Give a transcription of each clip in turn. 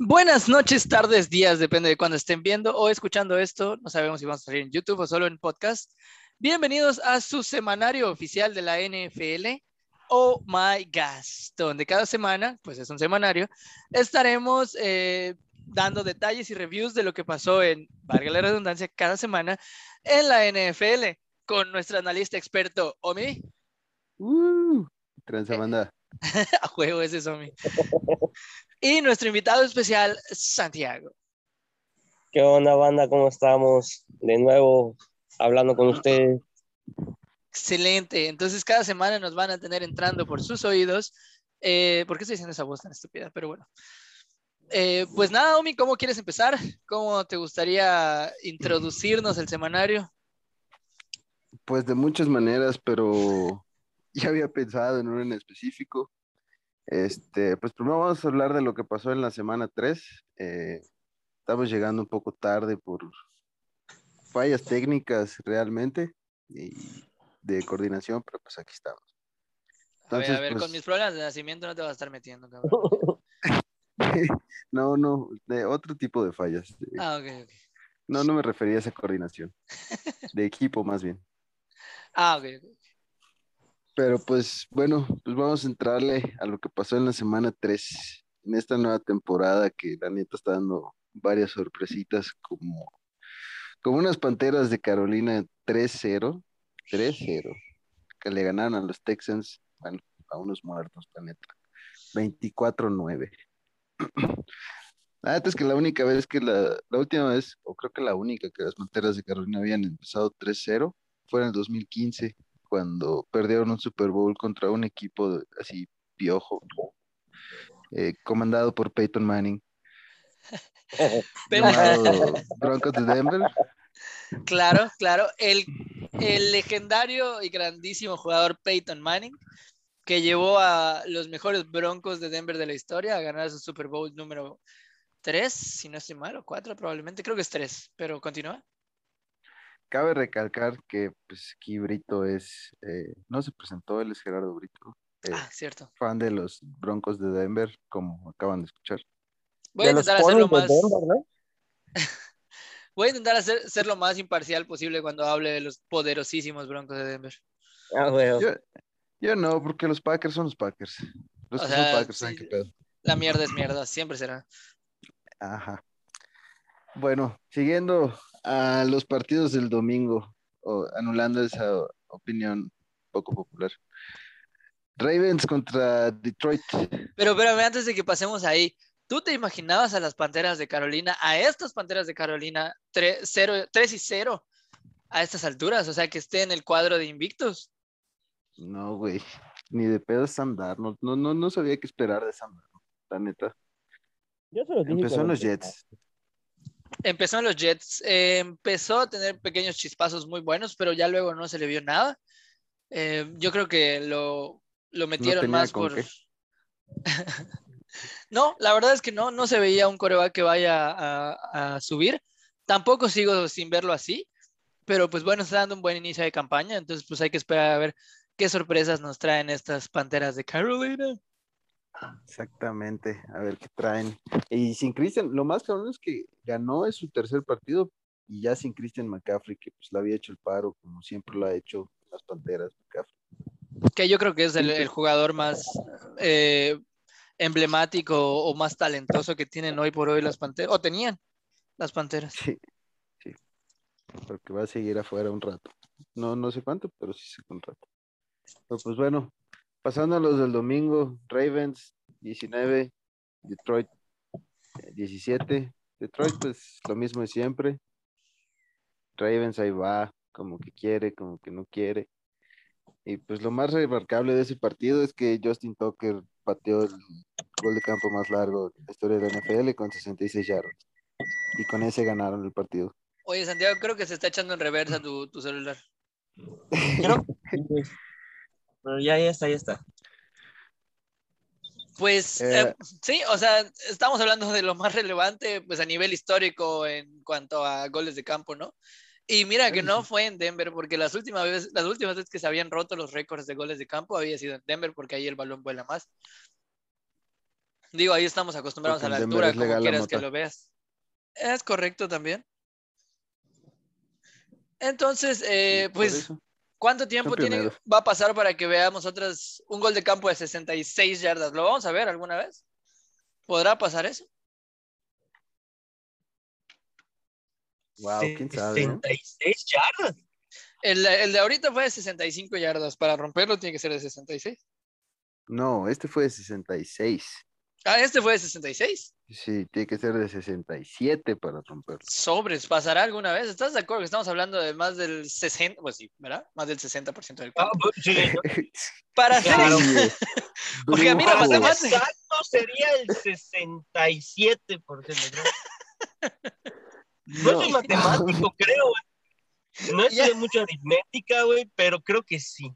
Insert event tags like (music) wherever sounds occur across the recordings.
Buenas noches, tardes, días, depende de cuándo estén viendo o escuchando esto. No sabemos si vamos a salir en YouTube o solo en podcast. Bienvenidos a su semanario oficial de la NFL, Oh My Gas, donde cada semana, pues es un semanario, estaremos eh, dando detalles y reviews de lo que pasó en, valga la redundancia, cada semana en la NFL con nuestro analista experto, Omi. Uh, banda. (laughs) a juego ese Omi. Y nuestro invitado especial, Santiago. ¿Qué onda, banda? ¿Cómo estamos? De nuevo hablando con ustedes. Excelente. Entonces, cada semana nos van a tener entrando por sus oídos. Eh, ¿Por qué estoy diciendo esa voz tan estúpida? Pero bueno. Eh, pues nada, Omi, ¿cómo quieres empezar? ¿Cómo te gustaría introducirnos el semanario? Pues de muchas maneras, pero ya había pensado en uno en específico. Este, pues primero vamos a hablar de lo que pasó en la semana 3. Eh, estamos llegando un poco tarde por fallas técnicas realmente y de coordinación, pero pues aquí estamos. a ver, a ver, con pues mis problemas de nacimiento no te vas a estar metiendo, cabrón. (laughs) no, no, de otro tipo de fallas. Ah, ok, ok. No, no me refería a esa coordinación. De equipo, más bien. Ah, ok, Pero pues bueno, pues vamos a entrarle a lo que pasó en la semana 3, en esta nueva temporada que la neta está dando varias sorpresitas como, como unas Panteras de Carolina 3-0, 3-0, que le ganaron a los Texans, bueno, a unos muertos, la neta, 24-9. Ah, (clears throat) es que la única vez que la, la última vez, o creo que la única que las Panteras de Carolina habían empezado 3-0 fue en el 2015, cuando perdieron un Super Bowl contra un equipo así piojo, eh, comandado por Peyton Manning. (laughs) (laughs) Broncos de Denver. Claro, claro. El, el legendario y grandísimo jugador Peyton Manning que llevó a los mejores Broncos de Denver de la historia a ganar su Super Bowl número 3, si no estoy mal, o 4 probablemente, creo que es 3, pero continúa. Cabe recalcar que pues, aquí Brito es, eh, no se presentó, él es Gerardo Brito. Eh, ah, cierto. Fan de los Broncos de Denver, como acaban de escuchar. Voy a intentar hacerlo más... (laughs) Voy a intentar hacer, ser lo más imparcial posible cuando hable de los poderosísimos Broncos de Denver. Ah, bueno. Yo no, porque los Packers son los Packers. Los que son Packers saben qué pedo. La mierda es mierda, siempre será. Ajá. Bueno, siguiendo a los partidos del domingo, o anulando esa opinión poco popular. Ravens contra Detroit. Pero espérame, antes de que pasemos ahí, ¿tú te imaginabas a las Panteras de Carolina, a estas Panteras de Carolina, 3, y 0 a estas alturas? O sea, que esté en el cuadro de invictos. No, güey. Ni de pedo Sam Darnold. No, no, no sabía qué esperar de Sam Darnold, la neta. Empezó en los Jets. Empezó en los Jets. Eh, empezó a tener pequeños chispazos muy buenos, pero ya luego no se le vio nada. Eh, yo creo que lo, lo metieron más por. (laughs) no, la verdad es que no, no se veía un coreback que vaya a, a, subir. Tampoco sigo sin verlo así, pero pues bueno, está dando un buen inicio de campaña, entonces pues hay que esperar a ver qué sorpresas nos traen estas Panteras de Carolina. Exactamente, a ver qué traen. Y sin Christian, lo más cabrón es que ganó en su tercer partido y ya sin Christian McCaffrey, que pues le había hecho el paro, como siempre lo ha hecho las Panteras McCaffrey. Que yo creo que es el, jugador más eh, emblemático o más talentoso que tienen hoy por hoy las Panteras, o tenían las Panteras. Sí, sí, porque va a seguir afuera un rato. No, no sé cuánto, pero sí sé un rato pues bueno, pasando a los del domingo, Ravens 19, Detroit 17. Eh, Detroit, pues lo mismo de siempre. Ravens ahí va, como que quiere, como que no quiere. Y pues lo más remarcable de ese partido es que Justin Tucker pateó el gol de campo más largo de la historia de la NFL con 66 yardas. Y con ese ganaron el partido. Oye, Santiago, creo que se está echando en reversa tu, tu celular. (laughs) ya, ya está, ya está. Pues eh, eh, sí, o sea, estamos hablando de lo más relevante, pues a nivel histórico en cuanto a goles de campo, ¿no? Y mira que no fue en Denver, porque las últimas veces, las últimas veces que se habían roto los récords de goles de campo había sido en Denver, porque ahí el balón vuela más. Digo, ahí estamos acostumbrados Porque a la en Denver altura, como quieras que lo veas. Es correcto también. Entonces, eh, pues, eso. ¿Cuánto tiempo tiene, va a pasar para que veamos otras, un gol de campo de 66 yardas? ¿Lo vamos a ver alguna vez? ¿Podrá pasar eso? Wow, quién sabe. ¿eh? 66 yardas. El, el de ahorita fue de 65 yardas. Para romperlo tiene que ser de 66. No, este fue de 66. Ah, este fue de 66. Sí, tiene que ser de 67 para romperlo. Sobres, ¿pasará alguna vez? ¿Estás de acuerdo que estamos hablando de más del 60? Pues sí, ¿verdad? Más del 60% del Ah, campo. pues, sí. (laughs) Para hacer Claro. eso, (laughs) Porque, mira, matemáticas- Exacto sería el 67%. ¿no? No No. soy matemático, (laughs) creo, güey. No estudié mucho aritmética, güey, pero creo que sí.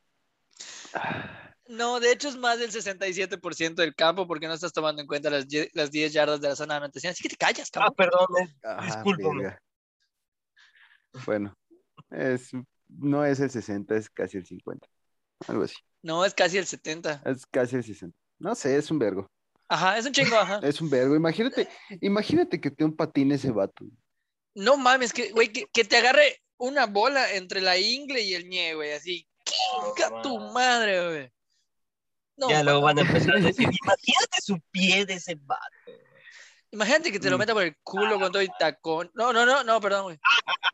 No, de hecho es más del 67% del campo porque no estás tomando en cuenta las, las 10 yardas de la zona de anotación. Así que te callas, Ah, cabrón. perdón. Ah, Discúlpame. verga. Bueno, es, no es el 60, es casi el 50. Algo así. No, es casi el 70. Es casi el 60. No sé, es un vergo. Ajá, es un chingo, ajá. Es un vergo. Imagínate, imagínate que te un patín ese vato. No mames, que, güey, que, que te agarre una bola entre la ingle y el ñe, güey, así. ¡Quinga tu madre, güey! No, ya luego van a empezar a (laughs) decir, imagínate su pie de ese vato. Imagínate que te lo Mm. meta por el culo con todo y tacón. No, no, no, no, perdón, güey.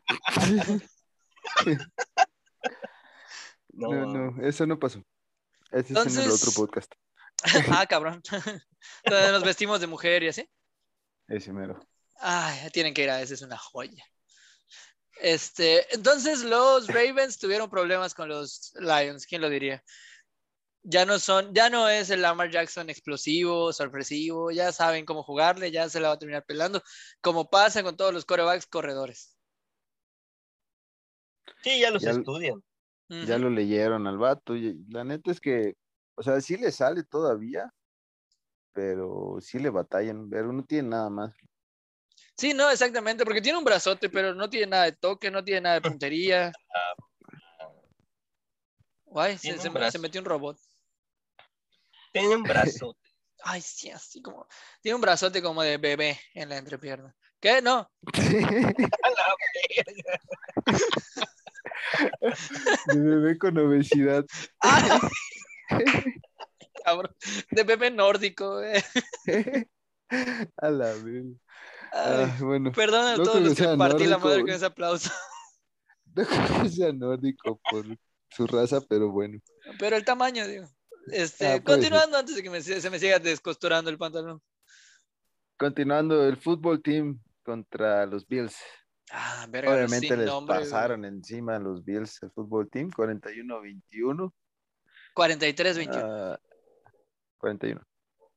(laughs) No, No, no, eso no pasó. Ese es en el Entonces- otro podcast. (laughs) ah, cabrón. Donde nos vestimos de mujer y así. Ese mero. Ay, tienen que ir a ese, es una joya. Este, entonces los Ravens tuvieron problemas con los Lions, ¿quién lo diría? Ya no son, ya no es el Lamar Jackson explosivo, sorpresivo, ya saben cómo jugarle, ya se la va a terminar pelando, como pasa con todos los corebacks corredores. Sí, ya los Ya- estudian. Ya lo leyeron al vato. Y la neta es que, o sea, sí le sale todavía, pero sí le batallan. Pero no tiene nada más. Sí, no, exactamente, porque tiene un brazote, pero no tiene nada de toque, no tiene nada de puntería. (laughs) Guay, se metió un robot. Tiene un (laughs) brazo. Ay, sí, así como. Tiene un brazote como de bebé en la entrepierna. ¿Qué? No. De bebé con obesidad. Ah, (laughs) cabrón. De bebé nórdico. eh. A la vez. Ay, Ah, bueno, perdón a no todos los que partí la madre con ese aplauso. no creo que sea nórdico por su raza, pero bueno. Pero el tamaño, digo. Este, Ah, puede ser. continuando antes de que me- se me siga descosturando el pantalón. Continuando, el fútbol team contra los Bills. Ah, verga, Obviamente les nombre, güey. pasaron encima a los Bills el fútbol team, 41-21. 43-21. Ah, 41.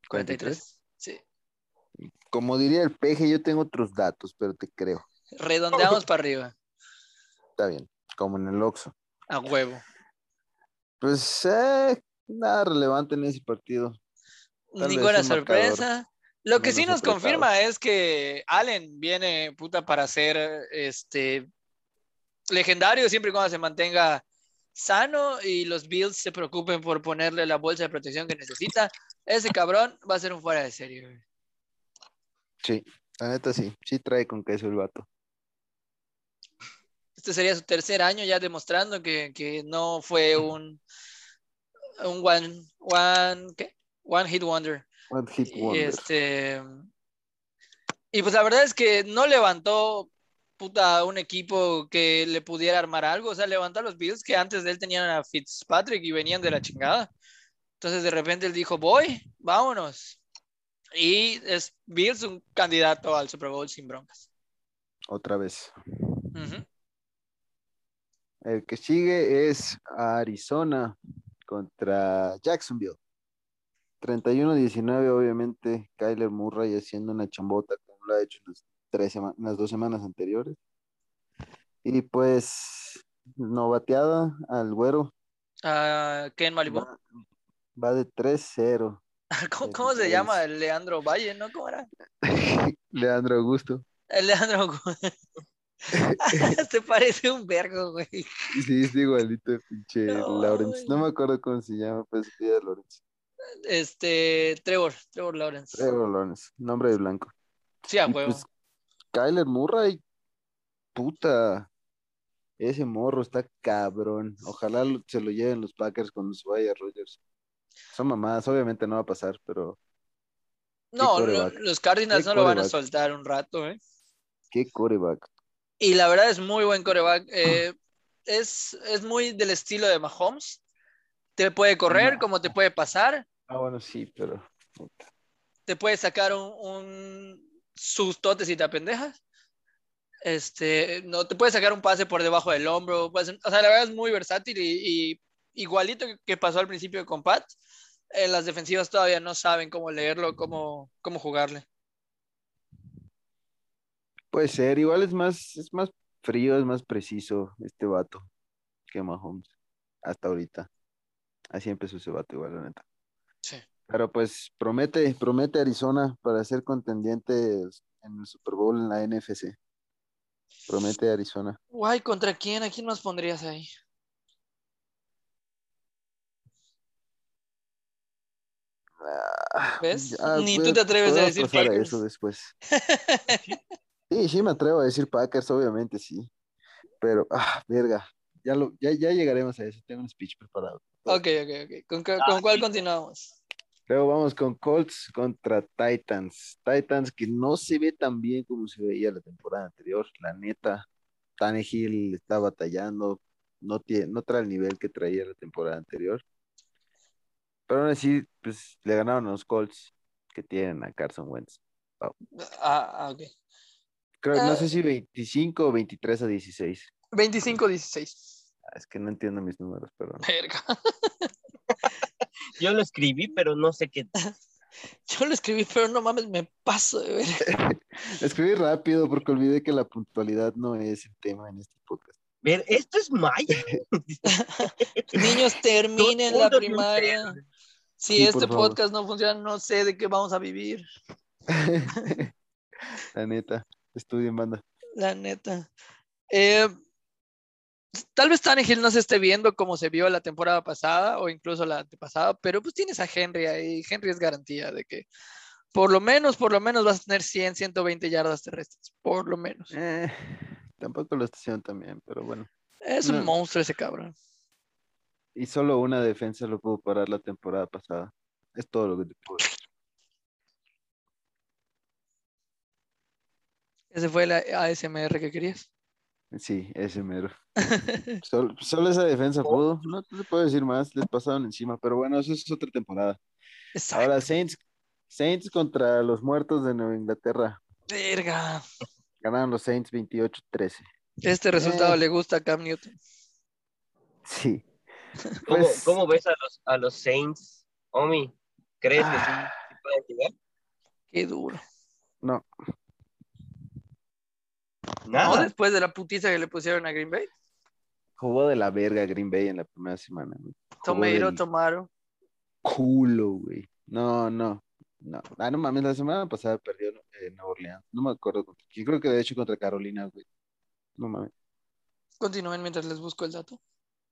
43. Sí. Como diría el peje, yo tengo otros datos, pero te creo. Redondeamos para arriba. Está bien, como en el Oxxo. A huevo. Pues eh, nada relevante en ese partido. Tal Ninguna marcador sorpresa. Lo que sí nos confirma es que Allen viene puta para ser este legendario siempre y cuando se mantenga sano y los Bills se preocupen por ponerle la bolsa de protección que necesita. Ese cabrón va a ser un fuera de serie. Sí, la neta sí, sí trae con queso el vato. Este sería su tercer año ya demostrando que, que no fue un, un one, one, ¿qué? one hit wonder. One hit Y, wonder. este, y pues la verdad es que no levantó puta un equipo que le pudiera armar algo. O sea, levantó los Bills que antes de él tenían a Fitzpatrick y venían de la chingada. Entonces de repente él dijo, voy, vámonos. Y es Bills un candidato al Super Bowl sin broncas. Otra vez. El que sigue es Arizona contra Jacksonville. 31-19, obviamente, Kyler Murray haciendo una chambota como lo ha hecho en las, tres sema- en las dos semanas anteriores. Y pues, no bateada al güero. Ah, Ken Malibu. Va, va de 3-0. (laughs) ¿Cómo, cómo se llama el Leandro Valle? ¿No? ¿Cómo era? (laughs) Leandro Augusto. El Leandro. (laughs) (laughs) Te parece un vergo, güey. Sí, es igualito de pinche No, Lawrence. No me acuerdo cómo se llama, pues se pide Lawrence. Este, Trevor, Trevor Lawrence. Trevor Lawrence, nombre de blanco. Sí, a huevo. pues, Kyler Murray, puta, ese morro está cabrón. Ojalá se lo lleven los Packers cuando se vaya Rodgers. Son mamadas, obviamente no va a pasar, pero no, no, los Cardinals no lo van a soltar un rato, ¿eh? qué coreback. Y la verdad es muy buen coreback. eh, es, es muy del estilo de Mahomes. Te puede correr como te puede pasar. Ah, bueno, sí, pero. Te puede sacar un, un sustote si te apendejas. Este, no te puede sacar un pase por debajo del hombro. puede ser- o sea, la verdad es muy versátil y, y igualito que- que pasó al principio con Pat. eh, las defensivas todavía no saben cómo leerlo, cómo, cómo jugarle. Puede ser. Igual es más, es más frío, es más preciso este vato que Mahomes hasta ahorita. Así empezó ese vato igual, la neta. Sí. Pero pues promete, promete Arizona para ser contendientes en el Super Bowl en la NFC. Promete Arizona. Guay, ¿contra quién? ¿A quién más pondrías ahí? Ah, ¿Ves? ya, Ni pues, tú te atreves a decir Packers. eso después. (laughs) Sí, sí me atrevo a decir Packers, obviamente sí. Pero, ah, verga. Ya, lo, ya, ya llegaremos a eso. Tengo un speech preparado. Ok, ok, ok. ¿Con, con cuál continuamos? Luego vamos con Colts contra Titans. Titans que no se ve tan bien como se veía la temporada anterior. La neta, Tannehill está batallando. No, tiene, no trae el nivel que traía la temporada anterior. Pero aún así, pues le ganaron a los Colts que tienen a Carson Wentz. Ah, ah, ok. Creo, no Ah. sé si 25 o 23 a 16. 25-16. Ah, Es que no entiendo mis números, perdón. Verga. (laughs) Yo lo escribí, pero no sé qué. (laughs) Yo lo escribí, pero no mames, me paso de ver. (laughs) Escribí rápido porque olvidé que la puntualidad no es el tema en este podcast. Ver, esto es Maya. Niños, terminen la primaria. Si Sí, este favor. podcast no funciona, no sé de qué vamos a vivir. La neta, estudien banda. La neta. Eh, tal vez Tannehill no se esté viendo como se vio la temporada pasada o incluso la antepasada, pero pues tienes a Henry ahí. Henry es garantía de que por lo menos, por lo menos vas a tener 100, 120 yardas terrestres. Por lo menos. Eh, tampoco lo estación también, pero bueno. Es un monstruo ese cabrón. Y solo una defensa lo pudo parar la temporada pasada. Es todo lo que te puedo decir. Ese fue el ASMR que querías. Sí, ese mero. (laughs) Solo, solo esa defensa pudo. No te puedo decir más, les pasaron encima. Pero bueno, eso es otra temporada. Exacto. Ahora, Saints, Saints contra los muertos de Nueva Inglaterra. Verga. Ganaron los Saints 28-13. Este resultado Eh. le gusta a Cam Newton. Sí. (laughs) ¿Cómo, Pues- cómo ves a los, a los Saints? Omi, ¿crees que sí, Ah. sí pueden llegar? Qué duro. No, ¿No? Nada. Después de la putiza que le pusieron a Green Bay. jugó de la verga Green Bay en la primera semana. güey. Del Tomaro. culo, güey. No, no, no. Ah, no mames, la semana pasada perdió eh, Nueva Orleans. No me acuerdo contra quién. Creo que de hecho contra Carolina, güey. No mames. Continúen mientras les busco el dato.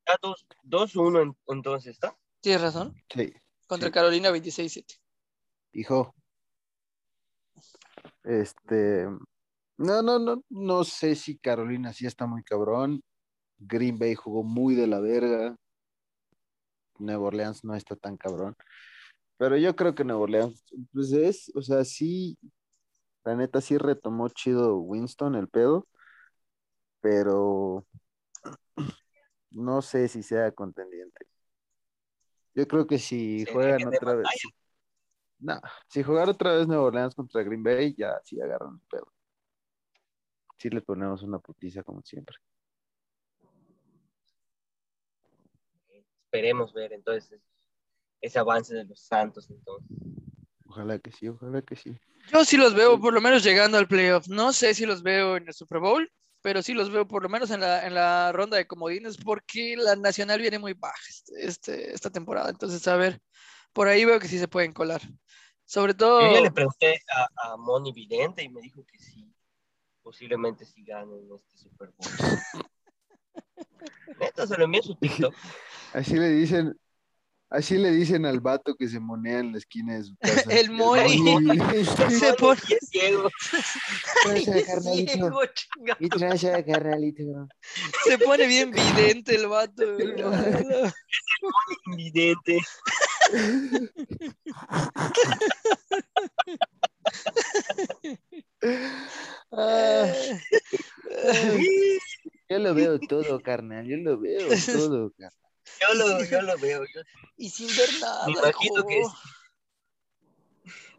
Está dos- 2-1 en- entonces, ¿está? Tienes razón. Sí, Contra Sí. Carolina 26-7. hijo. Este. No, no, no, no sé si Carolina sí está muy cabrón. Green Bay jugó muy de la verga. Nueva Orleans no está tan cabrón. Pero yo creo que Nueva Orleans, pues es, o sea, sí, la neta sí retomó chido Winston el pedo, pero (clears throat) no sé si sea contendiente. Yo creo que si juegan otra vez, no, si jugar otra vez Nueva Orleans contra Green Bay, ya sí agarran el pedo. Sí le ponemos una putiza como siempre. Esperemos ver entonces ese avance de los Santos entonces. Ojalá que sí, ojalá que sí. Yo sí los veo por lo menos llegando al playoff. No sé si los veo en el Super Bowl, pero sí los veo por lo menos en la, en la ronda de comodines porque la nacional viene muy baja este, este- esta temporada. Entonces, a ver, por ahí veo que sí se pueden colar. Sobre todo, Yo ya le pregunté a, a Moni Vidente y me dijo que sí, posiblemente sí ganen este Super Bowl. (laughs) Neta, se lo envié a su TikTok. (laughs) Así le dicen, Así le dicen al vato que se monea en la esquina de su (laughs) casa. El Moni. Se pone Y es ciego. Ciego. Y gracias, carnalito. Se pone bien vidente el vato. Invidente. Ah, (laughs) yo lo veo (laughs) todo, carnal. Yo lo veo todo, carnal. Yo lo, yo lo veo. yo- Y sin ver nada. Me imagino que hijo.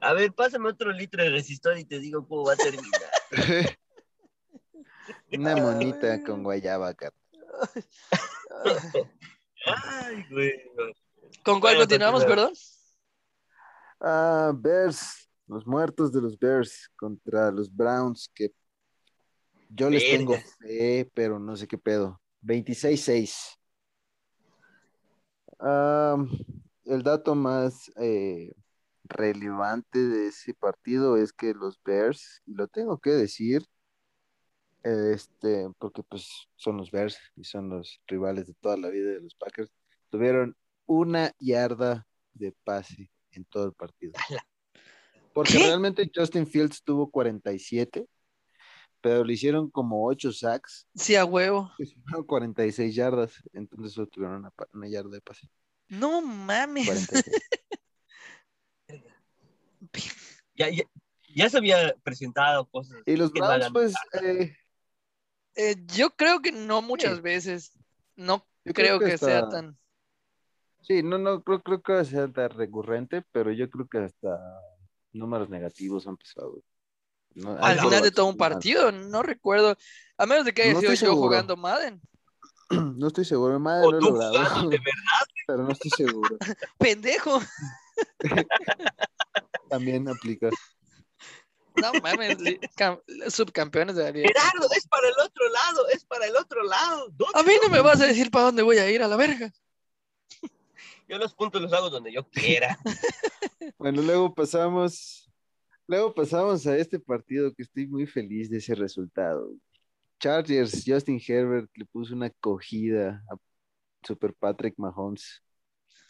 A ver, pásame otro litro de resistor y te digo cómo va a terminar. (laughs) Una monita con guayaba, carnal. Ay, güey. ¿Con cuál Bueno, continuamos, perdón? Ah, Bears. Los muertos de los Bears contra los Browns, que yo les tengo fe, pero no sé qué pedo. 26-6. Ah, el dato más eh, relevante de ese partido es que los Bears, y lo tengo que decir, este, porque pues son los Bears y son los rivales de toda la vida de los Packers, tuvieron una yarda de pase en todo el partido. Porque ¿Qué? realmente Justin Fields tuvo 47, pero le hicieron como 8 sacks, Sí, a huevo. que sumaron 46 yardas, entonces solo tuvieron una, yarda de pase. No mames. 46. (laughs) Ya, ya, ya se había presentado cosas. Y los Browns, pues, eh, Eh, yo creo que no muchas veces. No Yo creo, creo que que, sea tan. sí, no, no creo, creo que sea tan recurrente, pero yo creo que hasta números negativos han pasado. No, Al final de todo un partido, no recuerdo. A menos de que haya No sido yo seguro. jugando Madden. (clears throat) No estoy seguro, O tú jugando de verdad. (laughs) pero no estoy seguro. (laughs) Pendejo. (laughs) También aplica. No mames. subcampeones de la liga. Gerardo, es para el otro lado, es para el otro lado. ¿Dónde A mí no no? me vas a decir para dónde voy a ir a la verga. Yo los puntos los hago donde yo quiera. (laughs) Bueno, luego pasamos, luego pasamos a este partido que estoy muy feliz de ese resultado. Chargers, Justin Herbert le puso una cogida a Super Patrick Mahomes,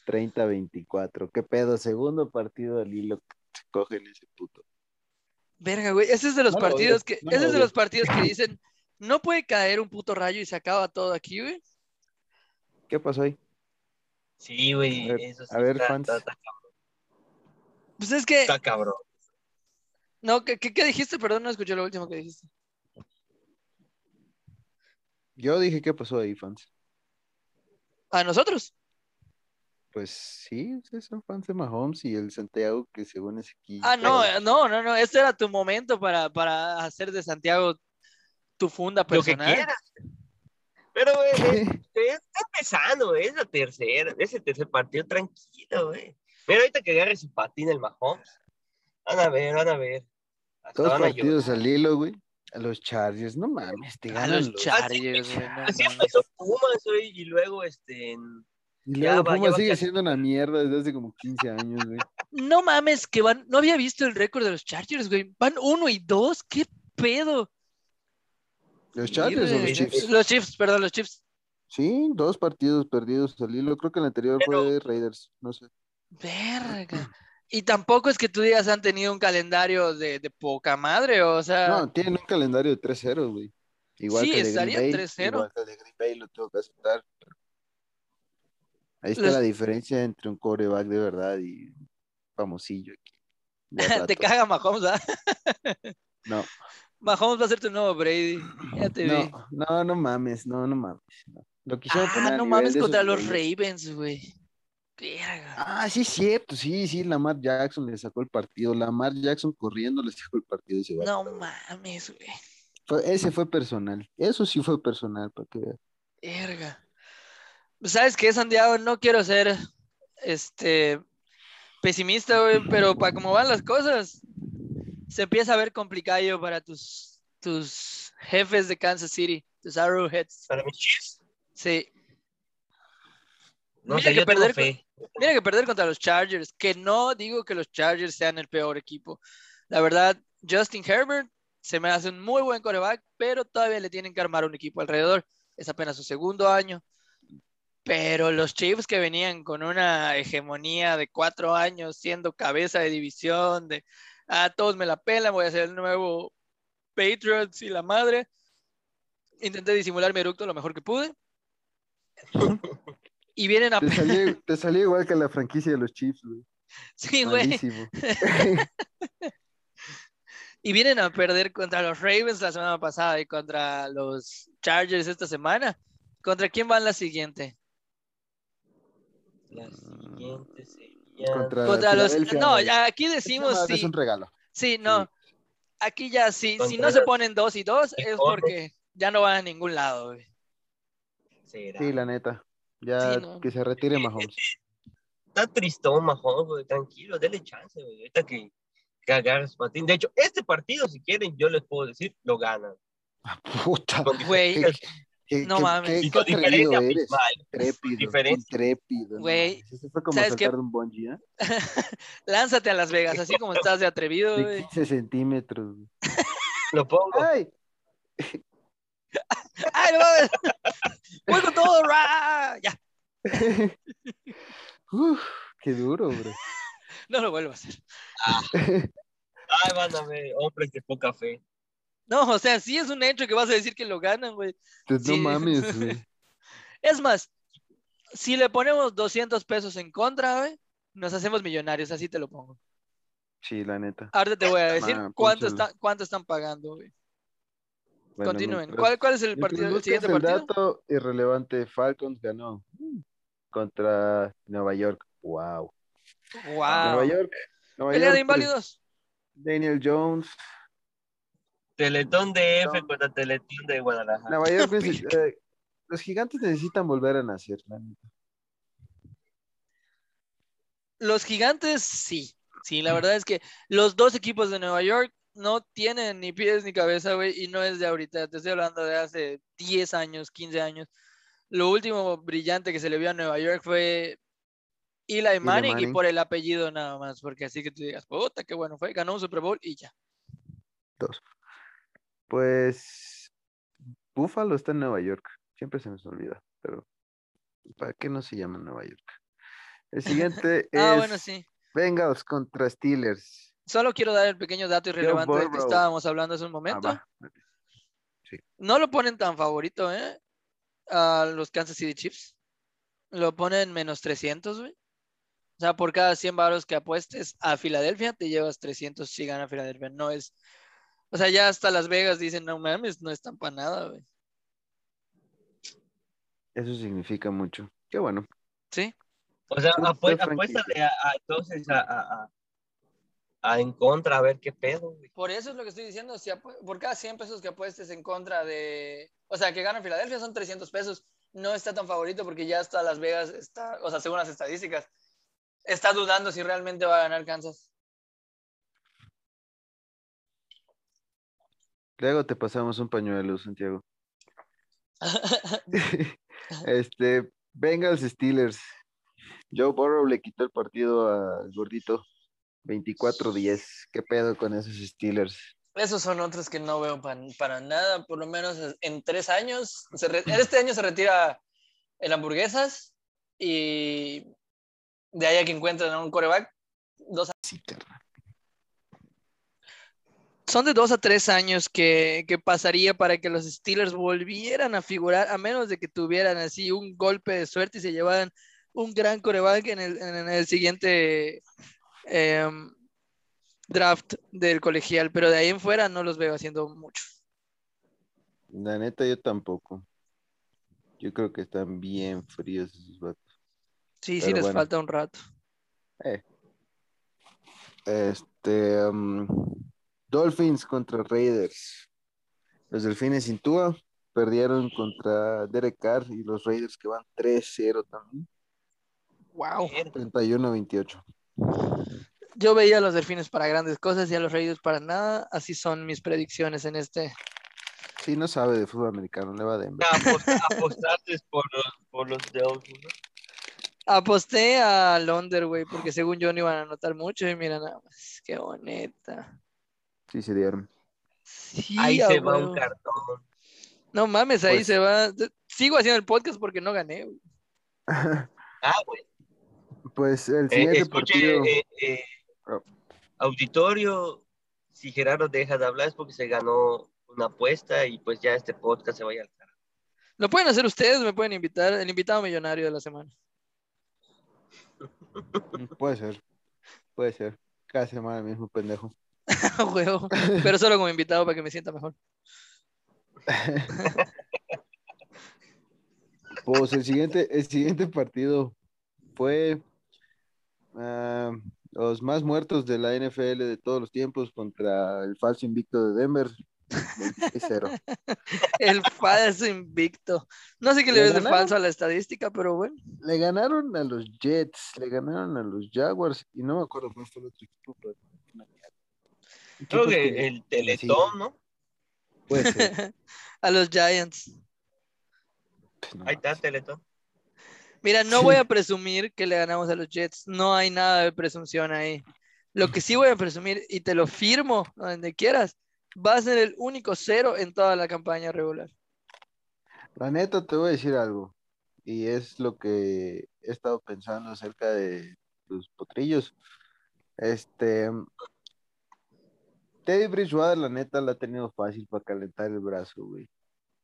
30-24. ¿Qué pedo? Segundo partido al hilo que se cogen ese puto. Verga, güey. Ese es de los No lo partidos odio, que. no ese es de los partidos que dicen. No puede caer un puto rayo y se acaba todo aquí, güey. ¿Qué pasó ahí? Sí, güey. A ver, eso sí a ver, está, fans. está- está- Pues es que. está cabrón. No, ¿qué, qué, qué dijiste? Perdón, no escuché lo último que dijiste. Yo dije, ¿qué pasó ahí, fans? A nosotros. Pues sí, son fans de Mahomes y el Santiago que según es aquí. Ah, no, eh, no, no, no. Este era tu momento para, para hacer de Santiago tu funda Lo que personal. quieras. Pero, güey, está (laughs) empezando, es la tercera, es el tercer partido, tranquilo, güey. Mira, ahorita que agarre su patín el Mahomes. Van a ver, van a ver. Hasta Dos van a partidos llorar. al hilo, güey. A los Chargers, no mames, te A ganan los los. Chargers, güey. Así empezó Pumas, güey, y luego, este, en- Y luego va, Pumas sigue casi. siendo una mierda desde hace como 15 años, güey. No mames, que van. No había visto el récord de los Chargers, güey. Van uno y dos. ¿Qué pedo? ¿Los Chargers o los Chiefs? Los Chiefs, perdón, los Chiefs. Sí, dos partidos perdidos al hilo. Creo que el anterior Pero- fue Raiders, no sé. Verga. Y tampoco es que tú digas han tenido un calendario de, de poca madre, o sea. No, tienen un calendario de 3-0, güey. Igual Sí, que estaría Green Bay. 3-0. Igual que de Green Bay lo tengo que aceptar. Ahí está Los- la diferencia entre un coreback de verdad y famosillo aquí. (laughs) te caga Mahomes, ¿ah? No, Mahomes va a ser tu nuevo Brady. (clears throat) Ya te vi. no, no, no mames, no, no mames. no. Lo quisieron Ah, poner no mames contra los. Ravens, güey. Ah, sí, es cierto, sí, sí, Lamar Jackson le sacó el partido. Lamar Jackson corriendo le sacó el partido. Ese. No mames, güey. Fue- ese fue personal. Eso sí fue personal, para que veas. Verga. ¿Sabes qué, Santiago? No quiero ser este pesimista, güey, pero para cómo van las cosas, se empieza a ver complicado para tus, tus jefes de Kansas City, tus Arrowheads. para mis Chiefs. Sí. No Mira que perder. Mira que perder contra los Chargers, que no digo que los Chargers sean el peor equipo. La verdad, Justin Herbert se me hace un muy buen coreback, pero todavía le tienen que armar un equipo alrededor. Es apenas su segundo año. Pero los Chiefs que venían con una hegemonía de cuatro años, siendo cabeza de división, de ah, todos me la pelan, voy a ser el nuevo Patriots y la madre. Intenté disimular mi eructo lo mejor que pude. Y vienen a. Te salió, te salió igual que la franquicia de los Chiefs, güey. (laughs) Sí, güey. Malísimo. (laughs) Y vienen a perder contra los Ravens la semana pasada y contra los Chargers esta semana. ¿Contra quién van la siguiente? La siguiente sería. Contra, Contra los. No, aquí decimos madre Es sí. un regalo. Sí, no. Aquí ya sí. Si no se ponen dos y dos, es porque ya no van a ningún lado, güey. Sí, la neta. Ya Sí, no. que se retire Mahomes. Está tristón, Mahomes, güey. Tranquilo, denle chance, güey. Ahorita que, que agarre su patín. De hecho, este partido, si quieren, yo les puedo decir, lo ganan. (laughs) Puta. Con Güey, diferencia- Qué, No qué- mames. qué- qué con atrevido diferencia eres. no Güey. Eso fue como ¿sabes saltar de un bungee, ¿eh? (laughs) Lánzate a Las Vegas, así como estás de atrevido, De güey. 15 centímetros. güey. (laughs) Lo pongo. ¡Ay! (laughs) ¡Ay, no mames! ¡Voy con todo! ¡ra! Ya, Uf, qué duro, bro. no lo vuelvo a hacer. Ay, van a ver, hombres de poca fe. No, o sea, sí es un hecho que vas a decir que lo ganan, güey. Sí. No mames, (laughs) güey. Es más, si le ponemos 200 pesos en contra, güey, nos hacemos millonarios, así te lo pongo. Sí, la neta. Ahorita te voy a decir cuánto, está, cuánto están pagando, güey. Bueno, Continúen. ¿Cuál, cuál es el partido, el siguiente el partido? dato irrelevante, Falcons ganó contra Nueva York. Wow. Nueva Wow. York. Nueva Pelea de York, pues, inválidos. Daniel Jones. Teletón de F No. contra Teletón de Guadalajara. (laughs) Eh, los gigantes necesitan volver a nacer, la neta. Los gigantes, sí. Sí, la verdad es que los dos equipos de Nueva York no tienen ni pies ni cabeza, güey, y no es de ahorita. Te estoy hablando de hace 10 años, 15 años. Lo último brillante que se le vio a Nueva York fue Eli Manning, y Manning. por el apellido nada más, porque así que tú digas, puta, qué bueno fue, ganó un Super Bowl y ya. Pues Buffalo está en Nueva York. Siempre se nos olvida, pero ¿para qué no se llama Nueva York? El siguiente (laughs) Ah, es bueno, sí. Bengals contra Steelers. Solo quiero dar el pequeño dato irrelevante del que estábamos hablando hace un Ah, momento. va. No lo ponen tan favorito, ¿eh? A los Kansas City Chiefs. Lo ponen menos 300, güey. O sea, por cada 100 baros que apuestes a Filadelfia, te llevas 300 si gana Filadelfia. No es... O sea, ya hasta Las Vegas dicen, no mames, no están para nada, güey. Eso significa mucho. Qué bueno. ¿Sí? O sea, apuéstale a, a- entonces a, a, a- en contra a ver qué pedo, güey. Por eso es lo que estoy diciendo. Si por cada 100 pesos que apuestes en contra de... O sea, que gana Filadelfia son 300 pesos. No está tan favorito porque ya hasta Las Vegas está... O sea, según las estadísticas, está dudando si realmente va a ganar Kansas. Luego te pasamos un pañuelo, Santiago. (laughs) (laughs) Este, Bengals Steelers. Joe Burrow le quitó el partido al gordito 24-10. ¿Qué pedo con esos Steelers? Esos son otros que no veo para nada, por lo menos en tres años. Se este año se retira el hamburguesas y de ahí a que encuentren a un coreback, dos Sí, carnal. Son de dos a tres años que, que pasaría para que los Steelers volvieran a figurar, a menos de que tuvieran así un golpe de suerte y se llevaran un gran coreback en el, en el siguiente em, draft del colegial, pero de ahí en fuera no los veo haciendo mucho. La neta, yo tampoco. Yo creo que están bien fríos esos vatos. Sí, sí les bueno. falta un rato. Eh. Este, um, Dolphins contra Raiders. Los Delfines sin Tua perdieron contra Derek Carr y los Raiders que van 3-0 también. Wow. 31-28. Yo veía a los delfines para grandes cosas y a los Raiders para nada. Así son mis predicciones en este. Sí, no sabe de fútbol americano, le va a Denver. Apost- apostaste por los, por los Dolphins, ¿no? Aposté a Londres, güey, porque según yo no iban a anotar mucho y mira nada más. Qué bonita. Sí, se dieron. Sí, Ahí se va un cartón. No mames, ahí Pues- se va. Sigo haciendo el podcast porque no gané. güey. (laughs) Ah, bueno. Pues el Eh, siguiente partido. eh, eh, Oh. auditorio, si Gerardo deja de hablar es porque se ganó una apuesta y pues ya este podcast se vaya al carajo. Lo pueden hacer ustedes, me pueden invitar, el invitado millonario de la semana. Puede ser. Puede ser. Cada semana el mismo pendejo. (laughs) Huevo. Pero solo como invitado para que me sienta mejor. (laughs) Pues el siguiente, el siguiente partido fue ah, los más muertos de la NFL de todos los tiempos contra el falso invicto de Denver. 26-0. (laughs) El falso invicto. No sé qué le ¿Le ves de falso a la estadística, pero bueno. Le ganaron a los Jets, le ganaron a los Jaguars y no me acuerdo cuál fue el otro equipo. pero- Creo que el Teletón, ¿no? Puede ser. (laughs) A los Giants. Pues no Ahí está. Teletón. Mira, no (laughs) voy a presumir que le ganamos a los Jets. No hay nada de presunción ahí. Lo que sí voy a presumir, y te lo firmo donde quieras, va a ser el único cero en toda la campaña regular. La neta, te voy a decir algo. Y es lo que he estado pensando acerca de los potrillos. Este. Teddy Bridgewater, la neta, la ha tenido fácil para calentar el brazo, güey.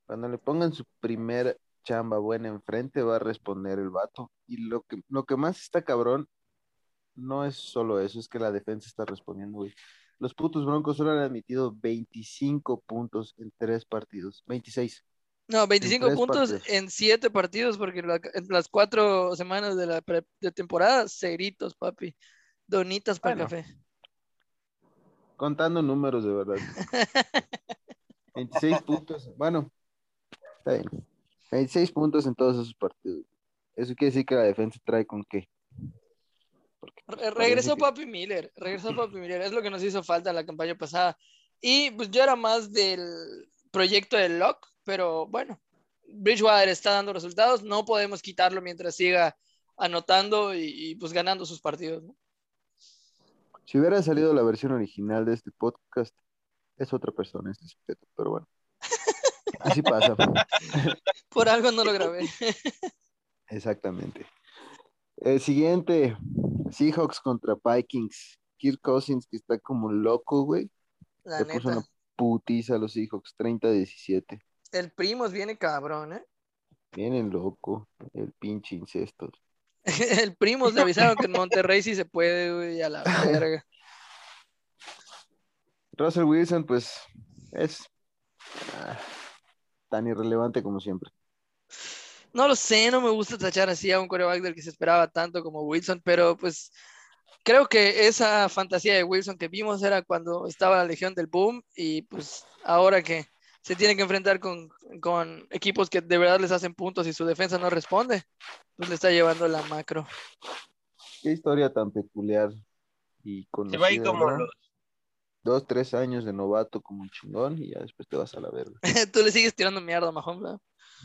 Cuando le pongan su primer chamba buena enfrente, va a responder el vato. Y lo que, lo que más está cabrón no es solo eso, es que la defensa está respondiendo, güey. Los putos broncos solo han admitido 25 puntos en tres partidos. 26. No, 25 tres puntos partidos. en 7 partidos, porque la- en las 4 semanas de la pre- de temporada, ceritos, papi. Donitas para Bueno. café. Contando números de verdad. (laughs) 26 puntos. Bueno, está bien. 26 puntos en todos esos partidos. Eso quiere decir que la defensa trae con qué. Re- parece Regresó que- Papi Miller, regresó Papi Miller, es lo que nos hizo falta la campaña pasada. Y pues yo era más del proyecto del Lock, pero bueno, Bridgewater está dando resultados, no podemos quitarlo mientras siga anotando y, y, pues ganando sus partidos. ¿no? Si hubiera salido la versión original de este podcast, es otra persona este sujeto, pero bueno. Así pasa. (laughs) Por algo no lo grabé. (laughs) Exactamente. El siguiente, Seahawks contra Vikings. Kirk Cousins, que está como loco, güey. La Le puso neta. una putiza a los Seahawks, 30-17. El Primos viene cabrón, ¿eh? Vienen loco, el pinche incesto. (laughs) El Primos le avisaron que en Monterrey sí se puede, güey, a la (laughs) verga. Russell Wilson, pues, es ah, tan irrelevante como siempre. No lo sé, no me gusta tachar así a un coreback del que se esperaba tanto como Wilson, pero pues creo que esa fantasía de Wilson que vimos era cuando estaba la Legión del Boom y pues ahora que se tiene que enfrentar con, con equipos que de verdad les hacen puntos y su defensa no responde, pues le está llevando la macro. Qué historia tan peculiar y Se conocida, va ahí como ¿no? los. Dos, tres años de novato como un chingón y ya después te vas a la verga. (laughs) Tú le sigues tirando mierda a Mahomes, ¿verdad?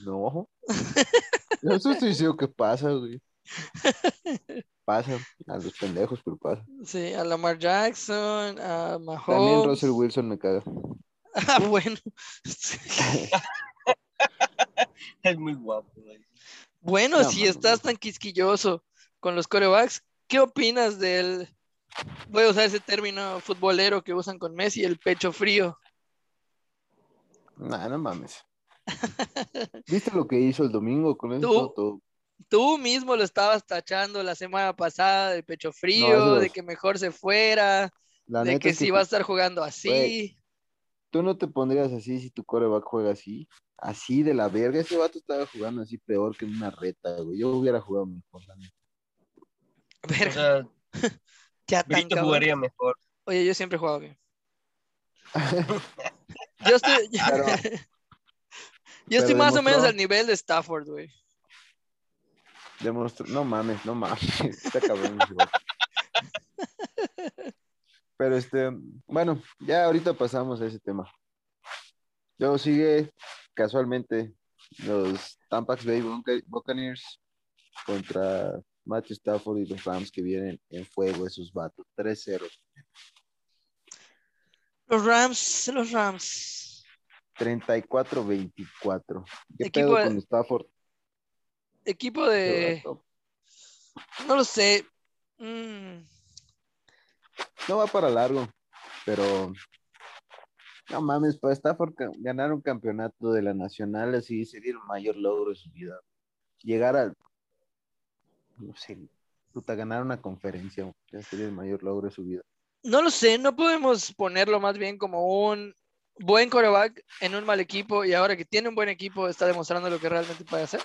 No. (laughs) Eso estoy diciendo que pasa, güey. Pasa a los pendejos, pero pasa. Sí, a Lamar Jackson, a También Mahomes. Russell Wilson me caga. Ah, bueno. (laughs) Es muy guapo, güey. Bueno, No, si estás tan quisquilloso con los corebacks, ¿qué opinas del, voy a usar ese término futbolero que usan con Messi, el pecho frío? Nah, no mames. (laughs) ¿Viste lo que hizo el domingo con eso? Tú- Tú mismo lo estabas tachando la semana pasada de pecho No, frío, de que mejor se fuera, La de que es si que va a estar jugando así. Tú no te pondrías así si tu coreback juega así. Así de la verga. Ese vato estaba jugando así peor que en una reta, güey. Yo hubiera jugado mejor, la neta. O Verga, sea, (laughs) ya tan Brito cabrón. jugaría mejor. Oye, yo siempre he jugado bien. (laughs) (laughs) Yo estoy, Pero- yo estoy más o menos al nivel de Stafford, güey. Demostró- No mames, no mames. Está cabrón. Pero este, bueno, ya ahorita pasamos a ese tema. Luego sigue casualmente los Tampa Bay Bucca- Buccaneers contra Matthew Stafford y los Rams que vienen en fuego esos vatos. 3-0. Los Rams, los Rams. 34-24. ¿Qué Equipo pedo de- con Stafford? Equipo de. No lo sé. Mm, No va para largo, pero no mames, para Stafford ganar un campeonato de la Nacional así sería el mayor logro de su vida. Llegar al, no sé, puta, ganar una conferencia ya sería el mayor logro de su vida. No lo sé, no podemos ponerlo más bien como un buen coreback en un mal equipo y ahora que tiene un buen equipo está demostrando lo que realmente puede hacer.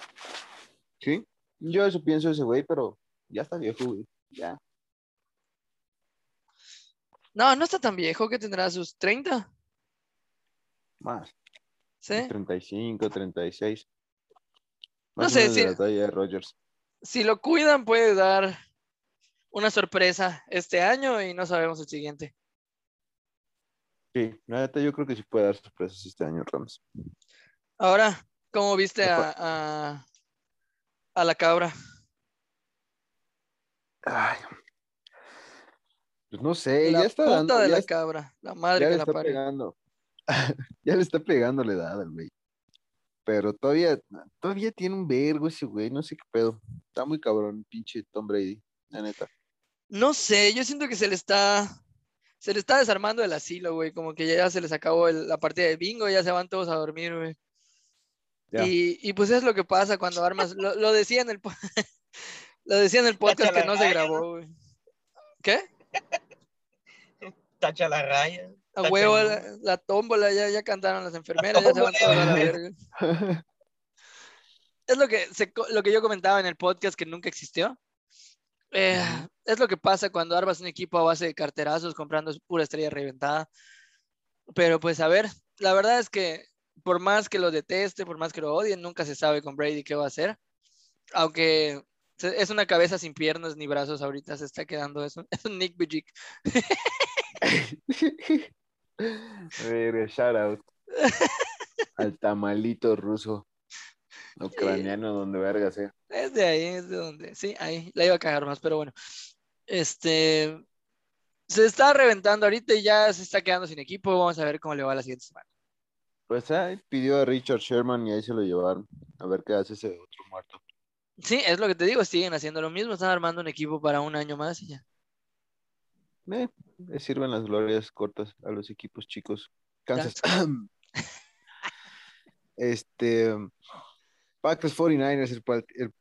Sí, yo eso pienso ese güey, pero ya está viejo, güey. Ya. No, no está tan viejo que tendrá sus 30. Más. ¿sí? 35, 36. No Más o sé, sí. la talla de Rogers. Si lo cuidan puede dar una sorpresa este año y no sabemos el siguiente. Sí, neta yo creo que sí puede dar sorpresas este año, Rams. Ahora, ¿cómo viste a, a, a la cabra? Ay. Pues no sé, la ya está puta dando, de ya la está- cabra, la madre ya que le la está pegando. (laughs) ya le está pegando la edad al güey. Pero todavía, todavía tiene un vergo ese güey, no sé qué pedo. Está muy cabrón, pinche Tom Brady, la neta. No sé, yo siento que se le está, se le está desarmando el asilo, güey, como que ya se les acabó el- la partida de bingo, ya se van todos a dormir, güey. Y, y pues es lo que pasa cuando armas, lo, lo decía en el, (laughs) lo decía en el podcast que no se grabó, güey. ¿Qué? (laughs) Tacha la raya. A huevo, la, la tómbola, ya, ya cantaron las enfermeras, ya se van todos a la tómbola. verga. Es lo que, se lo que yo comentaba en el podcast que nunca existió. Eh. Es lo que pasa cuando armas un equipo a base de carterazos comprando pura estrella reventada. Pero pues a ver, la verdad es que por más que lo deteste, por más que lo odie, nunca se sabe con Brady qué va a hacer. Aunque es una cabeza sin piernas ni brazos ahorita, se está quedando eso. (laughs) Es un Nick. Verga, shout out. Al tamalito ruso. (laughs) Ucraniano, donde verga sea. Es de ahí, es de donde. Sí, ahí. La iba a cagar más, pero bueno. Este. Se está reventando ahorita y ya se está quedando sin equipo. Vamos a ver cómo le va la siguiente semana. Pues ahí pidió a Richard Sherman y ahí se lo llevaron. A ver qué hace ese otro muerto. Sí, es lo que te digo, siguen haciendo lo mismo, están armando un equipo para un año más y ya. Eh, sirven las glorias cortas a los equipos chicos. Kansas. (coughs) este. Packers 49ers, el, el-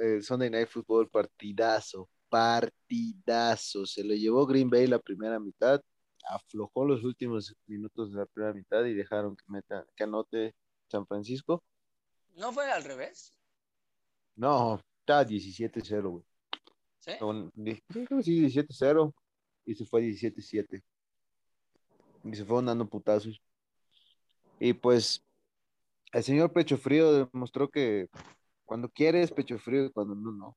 el Sunday Night Football, partidazo. Partidazo. Se lo llevó Green Bay la primera mitad. Aflojó los últimos minutos de la primera mitad y dejaron que, meta, que anote San Francisco. ¿No fue al revés? No, está 17-0, güey. ¿Sí? Di- sí, creo que sí, 17-0 y se fue 17-7. Y se fueron dando putazos. Y pues el señor Pecho Frío demostró que cuando quiere es pecho frío y cuando no, no.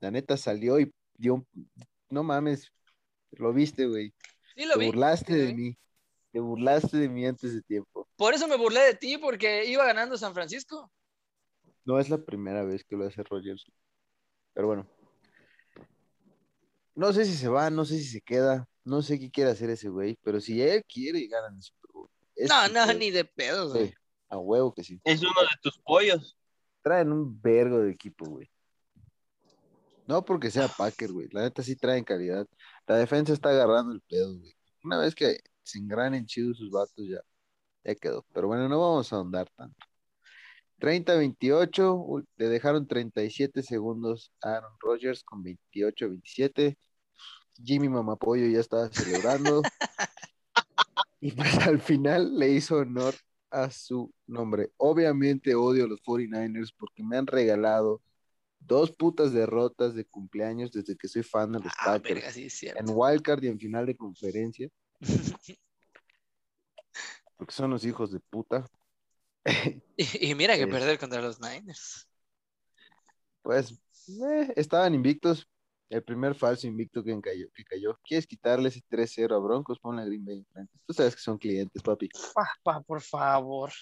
La neta salió y dio un... No mames, lo viste, güey. Sí, lo Te vi. burlaste sí de mí. Te burlaste de mí antes de tiempo. Por eso me burlé de ti, porque iba ganando San Francisco. No es la primera vez que lo hace Rogers. Pero bueno. No sé si se va, no sé si se queda, no sé qué quiere hacer ese güey, pero si él quiere, ganan el Super Bowl. Es No, no, pedo. ni de pedo, güey. Sí, a huevo que sí. Es uno de tus pollos. Traen un vergo de equipo, güey. No porque sea Packer, güey. La neta sí traen calidad. La defensa está agarrando el pedo, güey. Una vez que se engranen chidos sus vatos, ya, ya quedó. Pero bueno, no vamos a ahondar tanto. 30-28, u- le dejaron 37 segundos a Aaron Rodgers con 28-27. Jimmy Mamapollo ya estaba celebrando. (laughs) y pues al final le hizo honor a su nombre. Obviamente odio a los 49ers porque me han regalado dos putas derrotas de cumpleaños desde que soy fan de los Ah, Packers. verga, sí. En wildcard y en final de conferencia. (laughs) Porque son los hijos de puta. (laughs) y, y mira que perder contra los Niners. Pues eh, estaban invictos. El primer falso invicto que cayó, que cayó. ¿Quieres quitarle ese 3-0 a Broncos? Ponle a Green Bay enfrente. Tú sabes que son clientes, papi. Papá, por favor.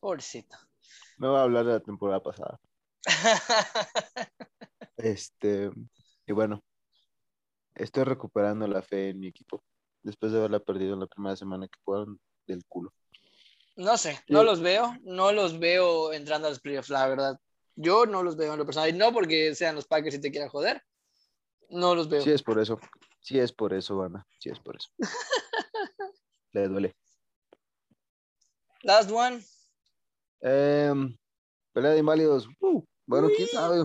Pobrecito. No va a hablar de la temporada pasada. (laughs) Este, y bueno, estoy recuperando la fe en mi equipo. Después de haberla perdido en la primera semana que jugaron del culo. No sé, no Sí. los veo, no los veo entrando a los playoffs, la verdad. Yo no los veo en lo personal. Y no porque sean los Packers y te quieran joder. No los veo. Sí es por eso. Sí es por eso, Banda. Sí es por eso. (laughs) Le duele. Last one. Em, pelea de inválidos. Uh, bueno, quién Uy. sabe.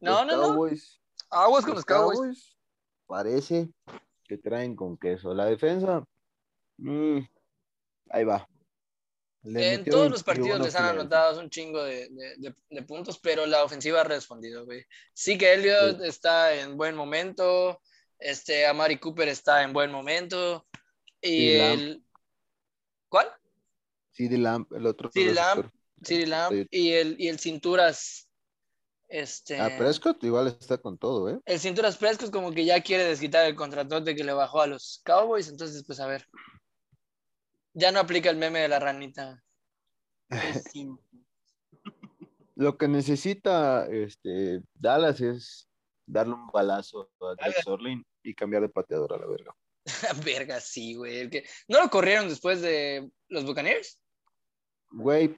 No, Los no, no. Cowboys- Aguas con los Cowboys. Parece que traen con queso. La defensa. mm, ahí va. Le En todos los 21 partidos les han anotado un chingo de, de- de- de puntos, pero la ofensiva ha respondido, güey. Sí que Elliott Sí. está en buen momento, este, Amari Cooper está en buen momento, y el... ¿Cuál? CD Lamb, el otro. CD CeeDee Lamb Sí. y el, y el Cinturas, este... Ah, Prescott igual está con todo, ¿eh? El Cinturas Prescott como que ya quiere desquitar el contratote que le bajó a los Cowboys, entonces pues a ver. Ya no aplica el meme de la ranita. (laughs) Lo que necesita este, Dallas es darle un balazo a Alex Orlin y cambiar de pateador a la verga. (laughs) Verga, sí, güey. ¿No lo corrieron después de los Buccaneers? Güey,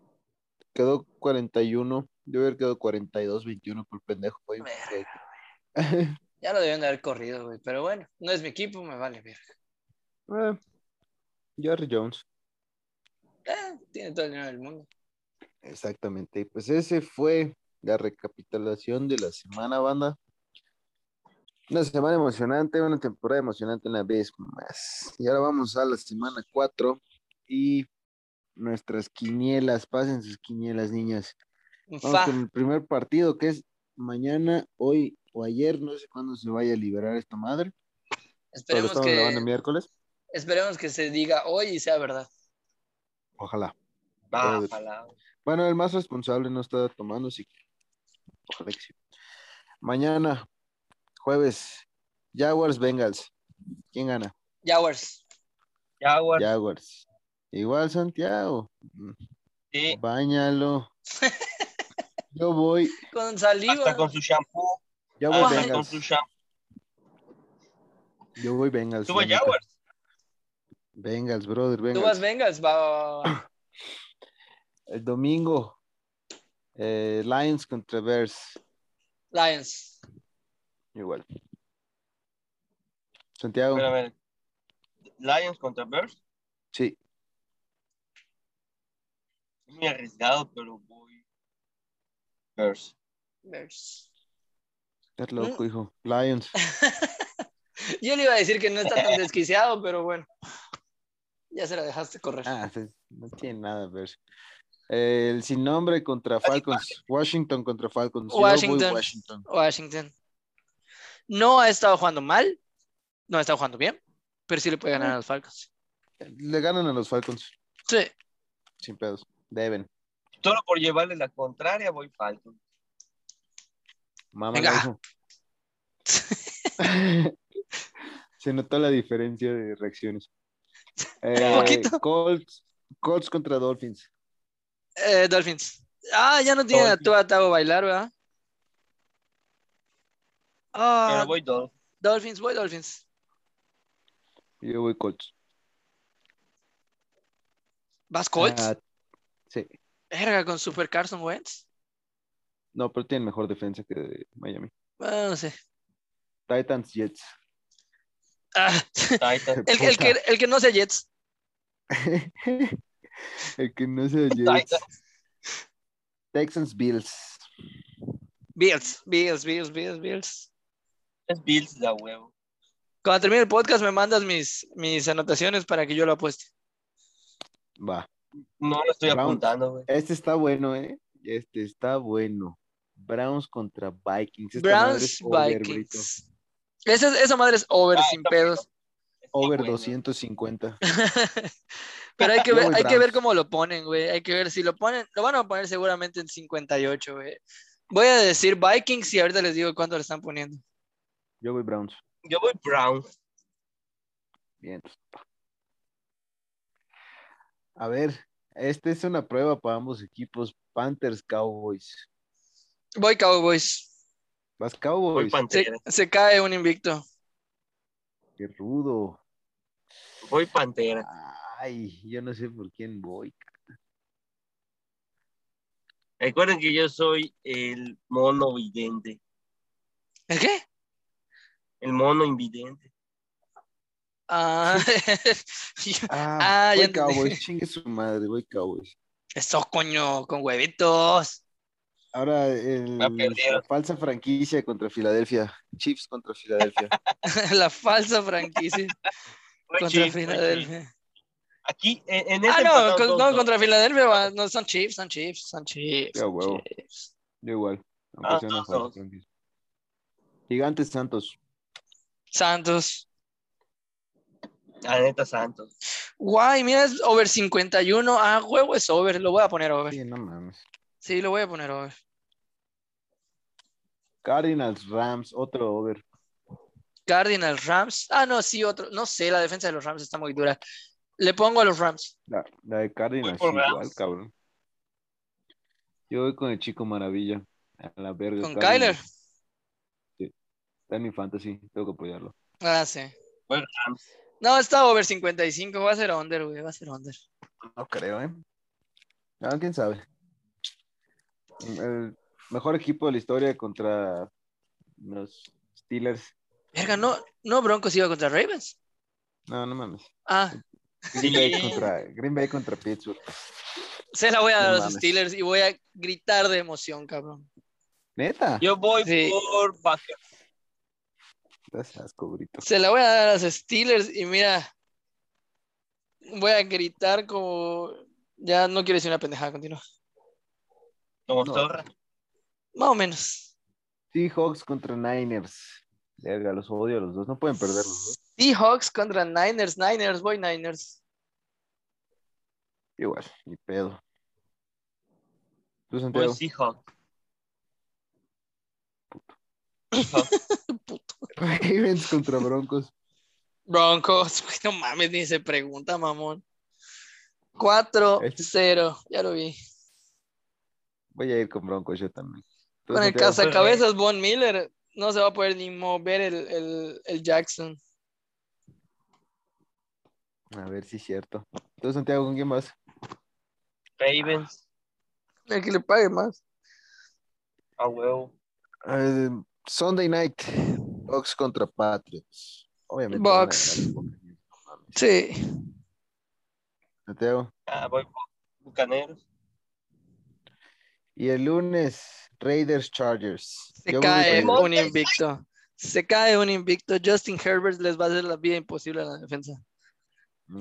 quedó 41. Debe haber quedado 42-21 por pendejo. güey. Verga. Ya lo debían de haber corrido, güey. Pero bueno, no es mi equipo, me vale verga. (laughs) Eh, Jerry Jones. Eh, tiene todo el dinero del mundo. Exactamente. Y Pues ese fue la recapitulación de la semana, banda. Una semana emocionante, una temporada emocionante una vez más. Y ahora vamos a la semana 4 y nuestras quinielas. Pasen sus quinielas, niñas. Vamos Fa. con el primer partido que es mañana, hoy o ayer. No sé cuándo se vaya a liberar esta madre. Esperemos que, miércoles. Esperemos que se diga hoy y sea verdad. Ojalá. Bueno, el más responsable no está tomando, así que ojalá que sí. Mañana, jueves, Jaguars Bengals. ¿Quién gana? Jaguars. Jaguars, Jaguars. Igual Santiago. Sí, Báñalo. (laughs) Yo voy, Con saliva. hasta con su shampoo. yo voy Hasta con Bengals. su shampoo. Yo voy Bengals. Tuvo la neta. Jaguars. Bengals, brother, Tú vas Bengals. Bengals, va, va, va. (clears throat) El domingo, eh, Lions contra Bears. Lions. Igual. Santiago, Pero a ver, Lions contra Bears. sí. Es muy arriesgado, pero voy. Bears. Bears. Estás Mm. loco, hijo. Lions. (laughs) Yo le iba a decir que no está tan (laughs) desquiciado, pero bueno. Ya se la dejaste correr. Ah, no tiene nada, Bears. Eh, el sin nombre contra Falcons. Washington contra Falcons. Yo voy Washington. Washington. Washington. No ha estado jugando mal, no ha estado jugando bien, pero sí le puede ganar a los Falcons. Le ganan a los Falcons. Sí, Sin pedos. Deben. Solo por llevarle la contraria, voy Falcon. Mamá. (laughs) (laughs) Se notó la diferencia de reacciones. Eh, (laughs) poquito. Colts, Colts contra Dolphins. Eh, Dolphins. Ah, ya no tiene a Dolphins. Tua Tago bailar, ¿verdad? Ah, Pero voy dos. Dolphins, voy Dolphins. Yo voy Colts. ¿Vas Colts? Ah, sí. Verga, con Super Carson Wentz. No, pero tienen mejor defensa que de Miami. Ah, no sé. Titans, Jets. Ah, (laughs) el, el que, el que no sea Jets. (laughs) El que no sea Jets. Titans. Texans, Bills. Bills, Bills, Bills, Bills, Bills. Es Bills da huevo. Cuando termine el podcast me mandas mis, mis anotaciones para que yo lo apueste. Va. No lo estoy Browns. apuntando, güey. Este está bueno, ¿eh? Este está bueno. Browns contra Vikings. Esta Browns, es over, Brito. Vikings. Esa, esa madre es over Ah, sin pedos. Over bueno. 250. (laughs) Pero hay que ver, hay que ver Browns. cómo lo ponen, güey. Hay que ver si lo ponen. Lo van a poner seguramente en 58, güey. Voy a decir Vikings y ahorita les digo cuánto le están poniendo. Yo voy Browns. Yo voy Brown. Bien. A ver, esta es una prueba para ambos equipos. Panthers, Cowboys. Voy Cowboys. Vas Voy Cowboys. Se, Pantera. se cae un invicto. Qué rudo. Voy Pantera. Ay, yo no sé por quién voy. Recuerden que yo soy el mono vidente. ¿El qué? El mono invidente. Ah, (laughs) Ah, Ah, ya voy Cowboys, entendí. chingue su madre, voy Cowboys. eso coño, con huevitos. Ahora el, La falsa franquicia contra Filadelfia. Chiefs contra Filadelfia. (laughs) La falsa franquicia contra Chiefs. Filadelfia. Aquí, en, en Ah, este no, empataron con- dos, no, dos. contra Filadelfia va- no son Chiefs, son Chiefs, son Chiefs. Ya, huevo. Chiefs. Yo igual. Ah, dos, dos. Gigantes Santos. Santos. La neta Santos. Guay, mira, es over 51. Ah, huevo es over, lo voy a poner over. Sí, no mames. Sí, lo voy a poner over. Cardinals Rams, otro over. Cardinals, Rams. Ah, no, sí, otro. No sé, la defensa de los Rams está muy dura. Le pongo a los Rams. La, la de Cardinals igual, cabrón. Yo voy con el chico maravilla. A la verga. Con Cardinals. Kyler. Sí. Está en mi fantasy, tengo que apoyarlo. Ah, sí. Fue Rams. No, está over 55. Va a ser under, güey. Va a ser under. No creo, ¿eh? Ah, quién sabe. El mejor equipo de la historia contra los Steelers. Verga, no, no Broncos iba contra Ravens. No, no mames. Ah, Green Bay contra, Green Bay contra Pittsburgh. se la voy a dar a los mames. Steelers y voy a gritar de emoción, cabrón. Neta. Yo voy Sí. por Packers. Asco. Se la voy a dar a los Steelers y mira, voy a gritar como. Ya no quiero decir una pendejada, continúa. Como No. zorra. Más o menos. Seahawks contra Niners. Verga, los odio a los dos. No pueden perder los dos. Seahawks contra Niners. Niners, voy Niners. Igual, ni pedo. ¿Tú, Voy? Seahawks. (laughs) Puto. Ravens contra Broncos. Broncos, no mames, ni se pregunta, mamón. 4-0, ya lo vi. Voy a ir con Broncos yo también. ¿Tú, Con el cazacabezas Von Miller, no se va a poder ni mover el, el, el Jackson. A ver si es cierto. ¿Tú, Santiago, con quién vas? Ravens. El que le pague más. A huevo. Eh, Sunday night. Bucks contra Patriots. Obviamente. Bucks. Sí. Santiago. Ah, voy por Bucaneros. Y el lunes, Raiders Chargers. Se Yo voy cae un invicto. Se cae un invicto. Justin Herbert les va a hacer la vida imposible a la defensa.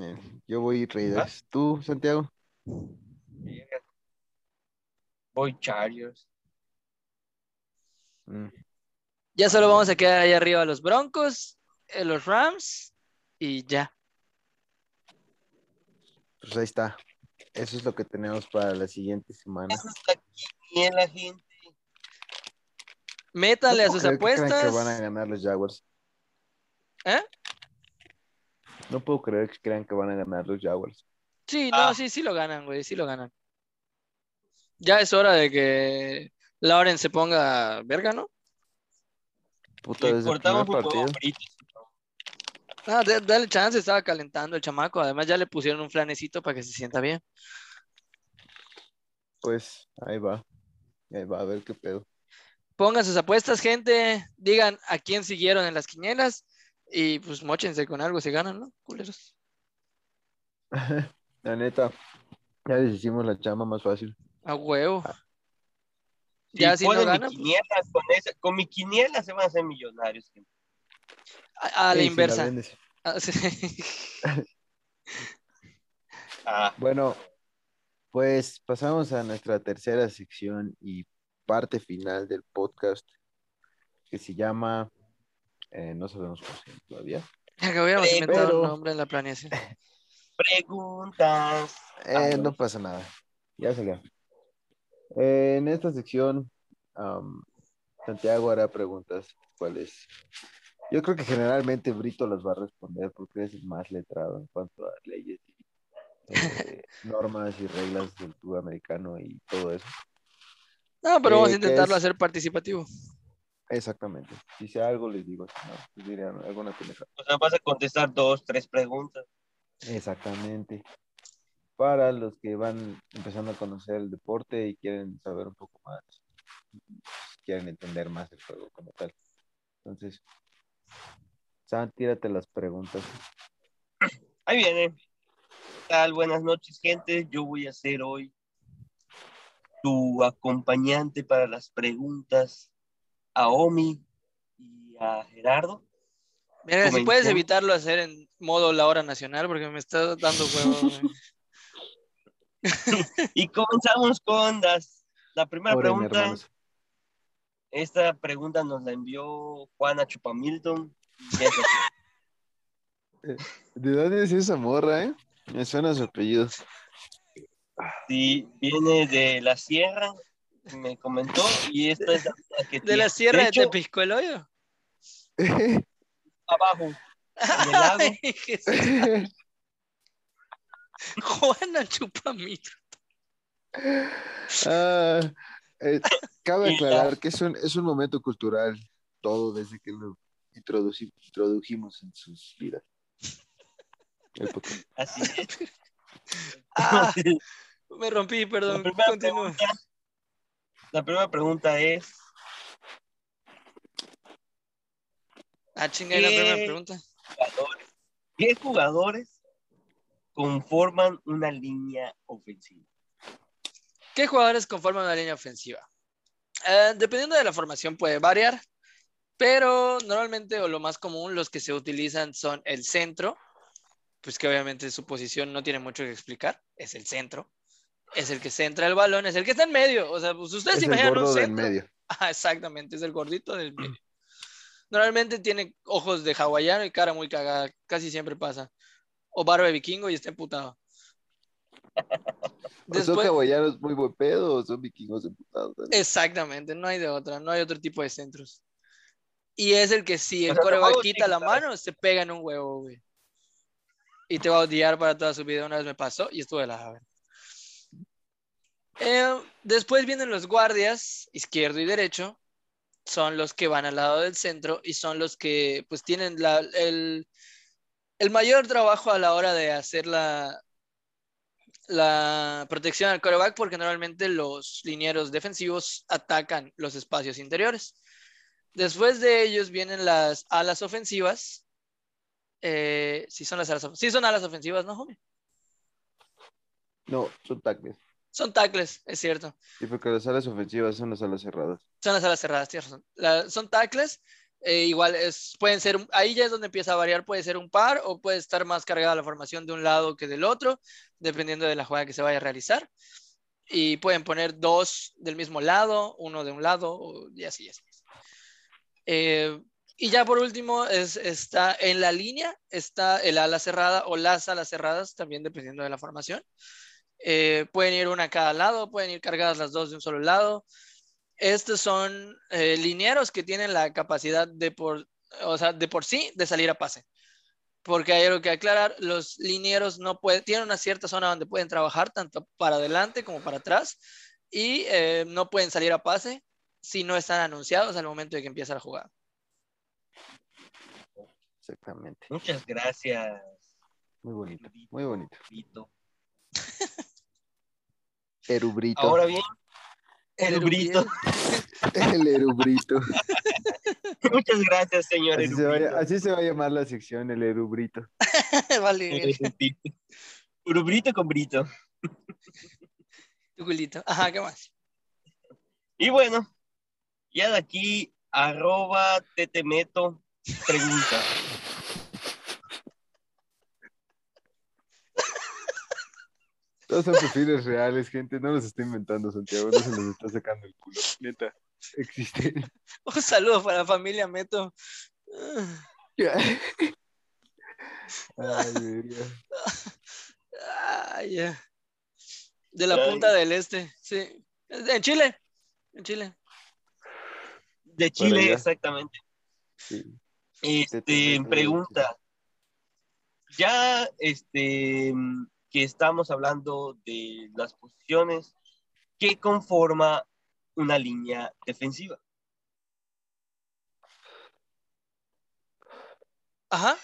Eh, Yo voy Raiders. ¿Tú, Santiago? Voy Chargers. Mm, Ya solo vamos a quedar ahí arriba los Broncos, eh, los Rams y ya. Pues ahí está. Eso es lo que tenemos para la siguiente semana. Esa es la quiniela, gente. Métanle a No sus puedo creer que crean apuestas. que van a ganar los Jaguars. ¿Eh? No puedo creer que crean que van a ganar los Jaguars. Sí, no, Ah. sí, sí lo ganan, güey, sí lo ganan. Ya es hora de que Lauren se ponga verga, ¿no? Puta, desde el primer partido. Ah, de- dale chance, estaba calentando el chamaco. Además, ya le pusieron un flanecito para que se sienta bien. Pues ahí va. Ahí va, a ver qué pedo. Pongan sus apuestas, gente. Digan a quién siguieron en las quinielas. Y pues mochense con algo si ganan, ¿no? Culeros. (laughs) La neta, ya les hicimos la chamba más fácil. A huevo. Si Ya si no ponen mi ganan, pues- quiniela, con, esa- con mi quiniela se van a hacer millonarios. gente. A, a la inversa. Ah, sí. (laughs) Ah, Bueno, pues pasamos a nuestra tercera sección y parte final del podcast que se llama, eh, no sabemos cómo se llama todavía. Ya que hubiéramos Pero- inventado un nombre en la planeación. (laughs) preguntas. Eh, Ah, no pasa nada, ya salió. Eh, en esta sección, Santiago hará preguntas. ¿Cuáles? Yo creo que generalmente Brito las va a responder porque es el más letrado en cuanto a leyes y eh, (laughs) normas y reglas del fútbol americano y todo eso. No, pero vamos a Eh, ¿qué intentarlo es? hacer participativo. Exactamente. Si sé algo, les digo. No, pues dirían alguna pendejada. O sea, vas a contestar dos, tres preguntas. Exactamente. para los que van empezando a conocer el deporte y quieren saber un poco más, quieren entender más el juego como tal. Entonces, Sam, tírate las preguntas. Ahí viene. ¿Qué tal? Buenas noches, gente. Yo voy a ser hoy tu acompañante para las preguntas a Omi y a Gerardo. Mira, si puedes evitarlo hacer en modo la hora nacional, porque me está dando juego. (laughs) güey. Y comenzamos con las, la primera pregunta. Esta pregunta nos la envió Juana Chupamilton. así. ¿De dónde es esa morra, eh? Me suena su apellido. Sí, viene de la sierra, me comentó, y esta es la que De tiene. la sierra de, hecho, Tepisco el hoyo. (laughs) abajo, en el lago. (laughs) Ay. Juana Chupamito. Ah, eh, cabe (laughs) aclarar que es un, es un momento cultural, todo desde que lo introduci- introdujimos en sus vidas. Así es. (laughs) Ah, me rompí, La perdón. primera, Continúa. pregunta, la primera pregunta es, Ah, chinga, ¿y la primera pregunta. jugadores, ¿qué jugadores conforman una línea ofensiva? ¿Qué jugadores conforman una línea ofensiva? Eh, dependiendo de la formación puede variar, pero normalmente o lo más común los que se utilizan son el centro, pues que obviamente su posición no tiene mucho que explicar, es el centro, es el que centra el balón, es el que está en medio, o sea, pues ustedes Es se el imaginan un gordo del centro. medio. (laughs) Ah, exactamente, es el gordito del medio. Normalmente tiene ojos de hawaiano y cara muy cagada, casi siempre pasa. O barba de vikingo y está emputado. ¿O ¿Son hawaianos muy buen pedo o son vikingos emputados? Exactamente, no hay de otra, no hay otro tipo de centros. Y es el que si el coreback quita la mano, se pega en un huevo, güey. Y te va a odiar para toda su vida. Una vez me pasó y estuve de la. Eh, después vienen los guardias, izquierdo y derecho. Son los que van al lado del centro y son los que pues tienen la- el, el mayor trabajo a la hora de hacer la, la protección al coreback porque normalmente los linieros defensivos atacan los espacios interiores. Después de ellos vienen las alas ofensivas. Eh, sí son las alas, sí son alas ofensivas, ¿no, homie? No, son tackles. Son tackles, es cierto. Sí, porque las alas ofensivas son las alas cerradas. Son las alas cerradas, tienes razón. La- son tackles. Eh, igual es, pueden ser, ahí ya es donde empieza a variar, puede ser un par o puede estar más cargada la formación de un lado que del otro, dependiendo de la jugada que se vaya a realizar. Y pueden poner dos del mismo lado, uno de un lado, y así, así. Eh, y ya por último, es, está en la línea, está el ala cerrada o las alas cerradas, también dependiendo de la formación. Eh, pueden ir una a cada lado, pueden ir cargadas las dos de un solo lado. Estos son eh, linieros que tienen la capacidad de por, o sea, de por sí de salir a pase. Porque hay algo que aclarar, los linieros no pueden, tienen una cierta zona donde pueden trabajar tanto para adelante como para atrás y eh, no pueden salir a pase si no están anunciados al momento de que empieza la jugada. Exactamente. Muchas gracias. Muy bonito. Muy bonito. Brito. Erubrito. Ahora bien, el Brito. (laughs) El erubrito. Muchas gracias, señor Así se, va, Erubrito. a- así se va a llamar la sección, el erubrito. (laughs) vale, Urubrito con Brito. tu culito. Ajá, ¿qué más? Y bueno, ya de aquí, arroba tetemeto, pregunta. Todos son perfiles reales, gente. No los está inventando Santiago, no se los está sacando el culo. Neta, existen. (laughs) Un saludo para la familia Meto. Ay. Ah. De la Ay. punta del este, sí. En Chile. En Chile. De Chile, este, Sí. Este, pregunta. Ya, este, que estamos hablando de las posiciones, ¿qué conforma una línea defensiva? Ajá.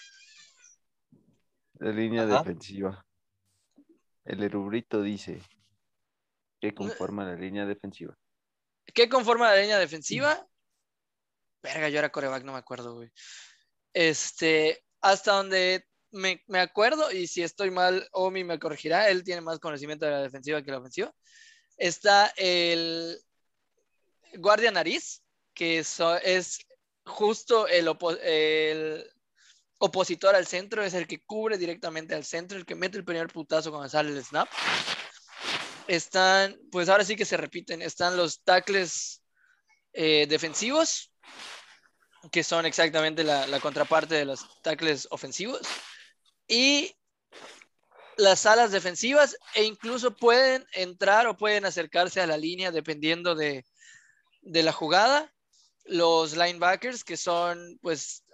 La línea Ajá. defensiva. El erubrito dice que conforma la línea defensiva. ¿Qué conforma la línea defensiva? Verga, yo era coreback, no me acuerdo, güey. Este, hasta donde me, me acuerdo, y si estoy mal, Omi me corregirá, él tiene más conocimiento de la defensiva que la ofensiva. Está el guardia nariz, que es justo el, opo- el opositor al centro, es el que cubre directamente al centro, el que mete el primer putazo cuando sale el snap. Están, pues ahora sí que se repiten, están los tackles eh, defensivos, que son exactamente la, la contraparte de los tackles ofensivos, y las alas defensivas, e incluso pueden entrar o pueden acercarse a la línea dependiendo de, de la jugada. Los linebackers, que son, pues,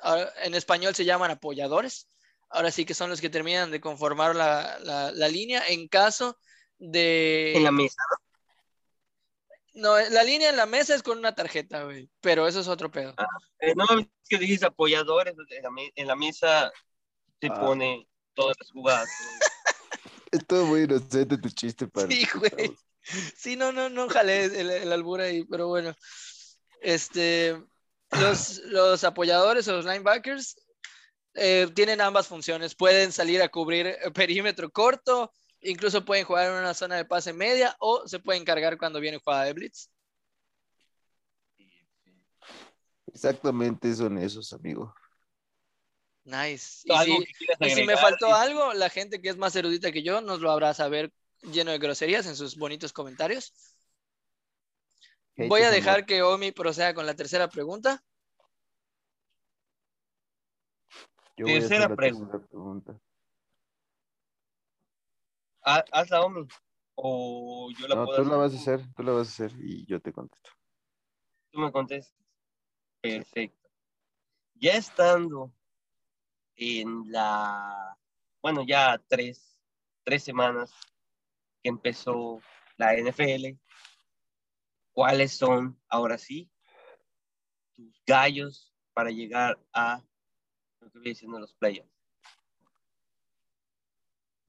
en español se llaman apoyadores, ahora sí que son los que terminan de conformar la, la- la línea en caso de... En la mesa. No, la línea en la mesa es con una tarjeta, güey, pero eso es otro pedo. Eh, no, es que dices apoyadores, en la, me- en la mesa se Ah. pone todas las jugadas. (laughs) Es todo muy inocente tu chiste, para Sí, güey. Sí, no, no, no jalé el, el albur ahí, pero bueno. Este, los, los apoyadores o los linebackers eh, tienen ambas funciones. Pueden salir a cubrir perímetro corto, incluso pueden jugar en una zona de pase media o se pueden cargar cuando viene jugada de blitz. Exactamente son esos, amigo. Nice. Y Algo si, que quieras y si me faltó algo, la gente que es más erudita que yo nos lo habrá saber lleno de groserías en sus bonitos comentarios. Voy a is dejar que Omi proceda con la tercera pregunta. Yo Tercera pregunta. pregunta. Ha- Hazla, Omi. O yo la No, puedo tú la vas a hacer, tú la vas a hacer y yo te contesto. Tú me contestas. Perfecto. Ya estando en la, bueno, ya tres, tres semanas que empezó la NFL, ¿cuáles son, ahora sí, tus gallos para llegar a lo que viene siendo los playoffs?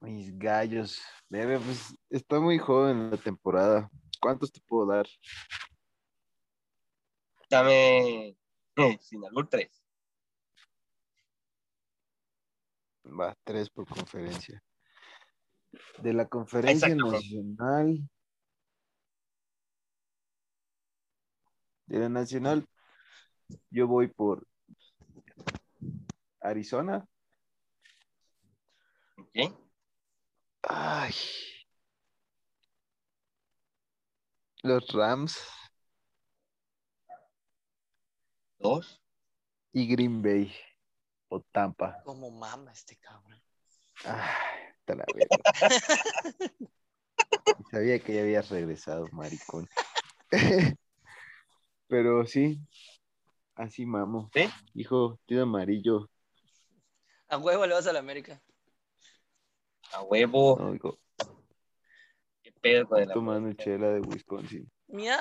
Mis gallos. Bebé, pues está muy joven la temporada. ¿Cuántos te puedo dar? Dame, eh, sin albur, tres. Va, tres por conferencia. De la conferencia nacional. De la nacional, yo voy por Arizona. Los Rams Dos. y Green Bay o Tampa. Como mama este cabrón. Ay, te la verga. (laughs) Sabía que ya habías regresado, maricón. (laughs) Pero sí, así mamo. ¿Sí? Hijo, tío amarillo. A huevo le vas a la América. A huevo. No, hijo, ¿Qué pedo con el tomando chela de Wisconsin. Mira.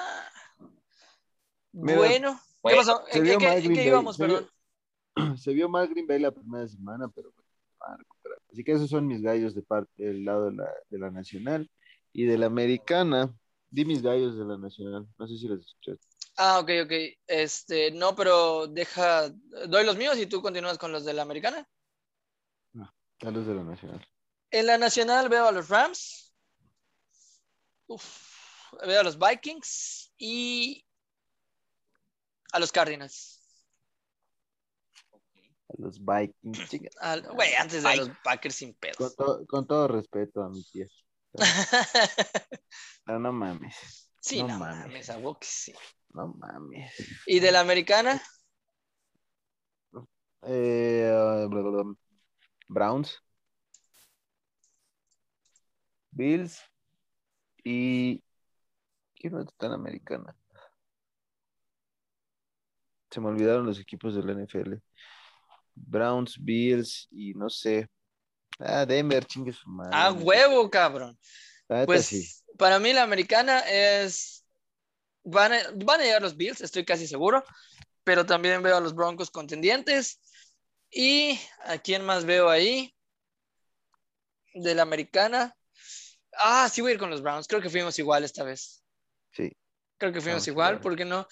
Bueno, ¿qué pasó? se ¿En, vio en qué, mal en qué íbamos, perdón? (clears throat) Se vio mal Green Bay la primera semana, pero bueno, van a recuperar. Así que esos son mis gallos de parte del lado de la, de la nacional. Y de la americana, di mis gallos de la nacional. No sé si los escuchaste. Ah, ok, ok. Este, no, pero deja, doy los míos y tú continúas con los de la americana. A los de la nacional. En la nacional veo a los Rams. Uf, veo a los Vikings y a los Cardinals. Los Vikings. Güey, antes de los Packers sin Con, pedos. to- con todo respeto a mi tía. No, (laughs) no mames. sí, No no, mames. a huevo que sí. No mames. ¿Y de la americana? Eh, uh. Browns. Bills. Y. ¿Quién no está en americana? Se me olvidaron los equipos de la NFL. Browns, Bills y no sé. Ah, Denver, chingue su madre. A huevo, cabrón. Pues sí. para mí la americana es. Van a, van a llegar los Bills, estoy casi seguro. Pero también veo a los Broncos contendientes. ¿Y a quién más veo ahí? De la americana. Ah, sí voy a ir con los Browns. Creo que fuimos igual esta vez. Sí. Creo que fuimos Vamos igual. ¿por qué no?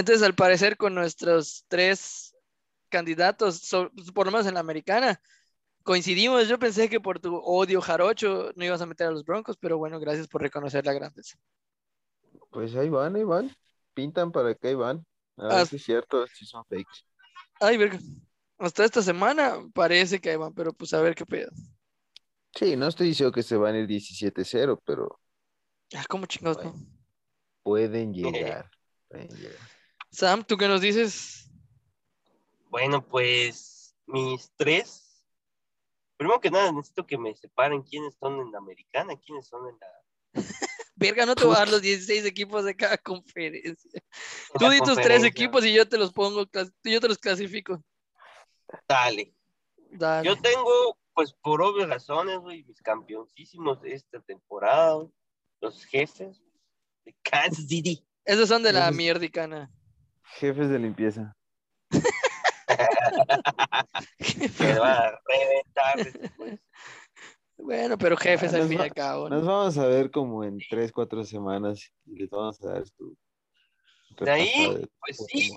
Entonces, al parecer, con nuestros tres candidatos, so- por lo menos en la americana, coincidimos. Yo pensé que por tu odio jarocho no ibas a meter a los Broncos, pero bueno, gracias por reconocer la grandeza. Pues ahí van, ahí van. Pintan para que ahí van. A ver Ah. si es cierto, si son fakes. Ay, verga. Hasta esta semana parece que ahí van, pero pues a ver qué pedo. Sí, no estoy diciendo que se van a ir 17-0, pero Ah, ¿cómo chingados no? pueden llegar. Pueden llegar. Sam, ¿tú qué nos dices? Bueno, pues mis tres. Primero que nada, necesito que me separen quiénes son en la americana, quiénes son en la. (laughs) Verga, no te voy a dar los 16 equipos de cada conferencia. en Tú di tus tres equipos y yo te los pongo, yo te los clasifico. Dale. Dale. Yo tengo, pues por obvias razones, güey, mis campeoncísimos de esta temporada, los jefes de Kansas City. Esos son de la mierdicana. Jefes de limpieza. que van a reventar después. Bueno, pero jefes Ah, al fin y va- al cabo. ¿no? Nos vamos a ver como en 3, 4 semanas y les vamos a dar su De ahí, de pues sí.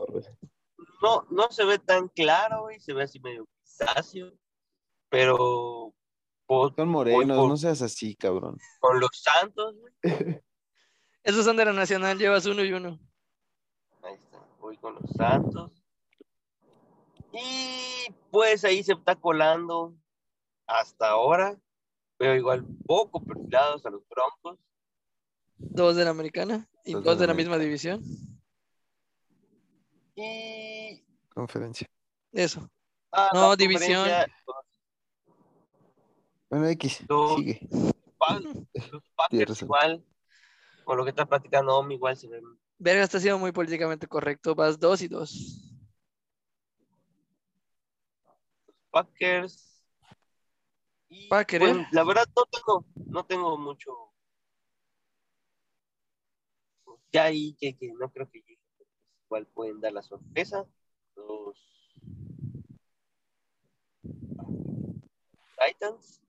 No, no se ve tan claro, güey, se ve así medio grisáceo, pero por- Son morenos, por- no seas así, cabrón. con los Santos, güey, (laughs) Esos son de la Nacional, llevas uno y uno. Con los Santos. Y pues ahí se está colando hasta ahora, pero igual poco perfilados a los Broncos. Dos de la americana y Dos dos, de la la misma división. Y Conferencia. Eso. ah, No, división. los Bueno, X, sigue. Los (laughs) Tienes Packers razón. igual, con lo que está platicando Omi, igual se ven Verga, está siendo muy políticamente correcto. Vas dos y dos. Packers. Y, Packer, pues, ¿eh? la verdad no tengo, no tengo mucho. Ya ahí que, que no creo que llegue. pues, Igual pueden dar la sorpresa. Los Titans.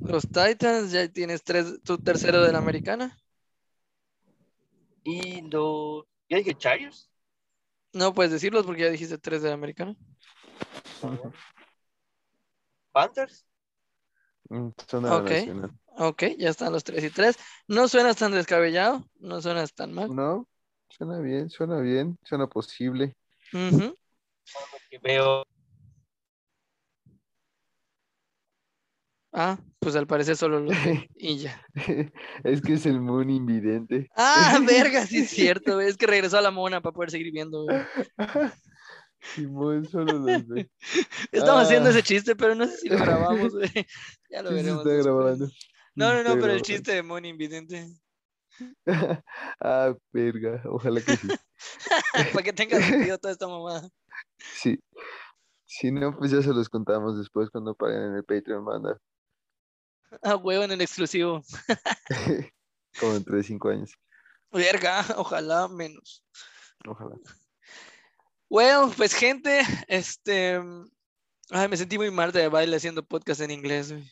Los Titans, ya tienes tres, tu tercero de la americana. Y los. ¿Ya dije Chargers? No puedes decirlos porque ya dijiste tres de la americana. Panthers. Mm, Son de la Ok. nacional. Ok, ya están los tres y tres. No suenas tan descabellado, no suenas tan mal. No, suena bien, suena bien, suena posible. Ujú. Que veo. Ah, pues al parecer solo los (laughs) de- y ya. (laughs) es que es el moon invidente. Ah, verga, sí es (laughs) cierto. Es que regresó a la mona para poder seguir viendo. Simón solo los ve. Estamos haciendo Ah. ese chiste, pero no sé si lo grabamos, güey. Ya lo se veremos. está grabando. No, no, no, pero el chiste de Moni Invidente. ah, verga, ojalá que sí. para que tenga sentido toda esta mamada. Sí. Si no, pues ya se los contamos después cuando paguen en el Patreon, manda. Ah, huevo en el exclusivo. (laughs) Como dentro de cinco años. Verga, ojalá menos. Ojalá. Well, pues gente, este. Ay, me sentí muy mal de baile haciendo podcast en inglés, güey.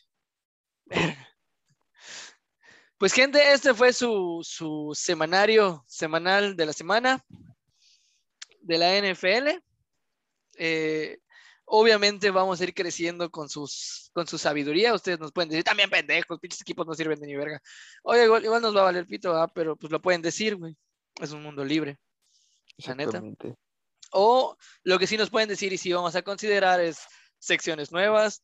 Verga. Pues gente, este fue su, su semanario semanal de la semana de la NFL. Eh, obviamente vamos a ir creciendo con, sus, con su sabiduría. Ustedes nos pueden decir, también pendejos, pinches equipos no sirven de ni verga. Oye, igual, igual nos va a valer pito, pero pues lo pueden decir, güey. Es un mundo libre. La neta. O lo que sí nos pueden decir y sí vamos a considerar es secciones nuevas.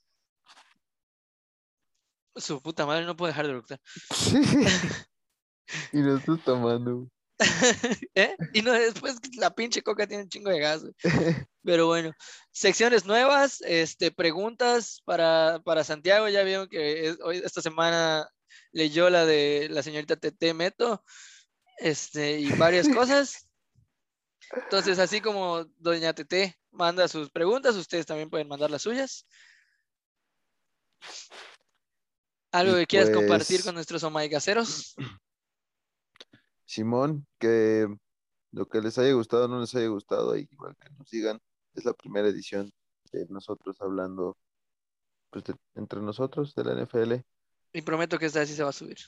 Su puta madre, no puedo dejar de eructar. (laughs) (laughs) y no estás tomando. (laughs) ¿Eh? Y no, después la pinche coca tiene un chingo de gas. güey. Pero bueno, secciones nuevas, este, preguntas para, para Santiago. Ya vieron que es- hoy, esta semana leyó la de la señorita Tete Meto este, y varias (laughs) cosas. Entonces, así como doña Tete manda sus preguntas, ustedes también pueden mandar las suyas. ¿Algo que quieras compartir pues- con nuestros omaigaceros? (clears throat) Simón, que lo que les haya gustado o no les haya gustado, ahí igual que nos digan, es la primera edición de nosotros hablando pues, de- entre nosotros de la NFL. Y prometo que esta vez sí se va a subir.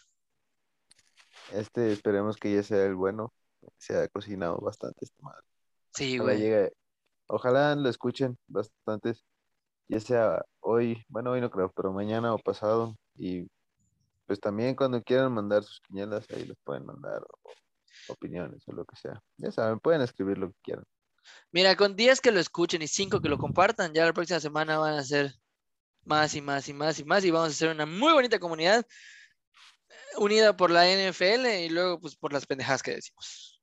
Este esperemos que ya sea el bueno. Se ha cocinado bastante esta madre. Sí, Ojalá güey. llegue- ojalá lo escuchen bastantes, ya sea hoy, bueno, hoy no creo, pero mañana o pasado. Y pues también cuando quieran mandar sus quinielas, ahí les pueden mandar o- opiniones o lo que sea. Ya saben, pueden escribir lo que quieran. Mira, con 10 que lo escuchen y 5 que lo compartan, ya la próxima semana van a ser más y más y más y más y vamos a hacer una muy bonita comunidad eh, unida por la NFL y luego pues por las pendejadas que decimos.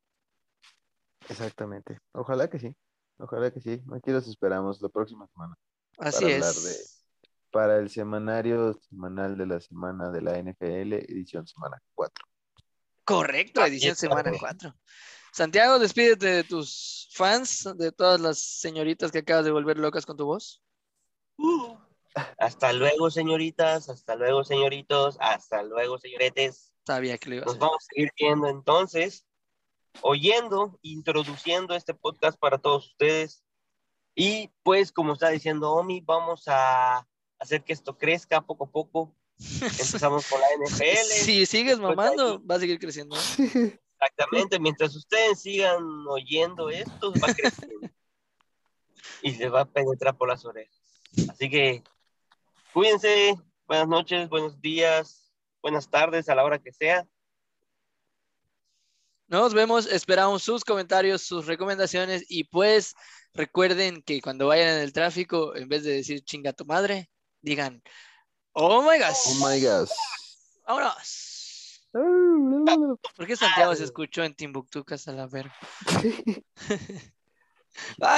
Exactamente. Ojalá que sí. Ojalá que sí. Aquí los esperamos la próxima semana Así Para hablar es. de- para el semanario semanal de la semana de la NFL, edición semana 4. Correcto, edición semana cabrón. 4. Santiago, despídete de tus fans, de todas las señoritas que acabas de volver locas con tu voz. Uh. Hasta luego, señoritas. Hasta luego, señoritos. Hasta luego, señoretes. Sabía que lo iba a Nos hacer. vamos a seguir viendo entonces, oyendo, introduciendo este podcast para todos ustedes. Y pues, como está diciendo Omi, vamos a hacer que esto crezca poco a poco. (laughs) Empezamos con la NFL. Si sigues mamando, va a seguir creciendo. Exactamente, mientras ustedes sigan oyendo esto, va creciendo. (laughs) y se va a penetrar por las orejas. Así que cuídense, buenas noches, buenos días, buenas tardes a la hora que sea. Nos vemos, esperamos sus comentarios, sus recomendaciones y pues recuerden que cuando vayan en el tráfico, en vez de decir chinga tu madre, digan, oh my gosh, Oh my gosh. vámonos. ¿Por qué Santiago se escuchó en Timbuktu hasta la verga? Bye.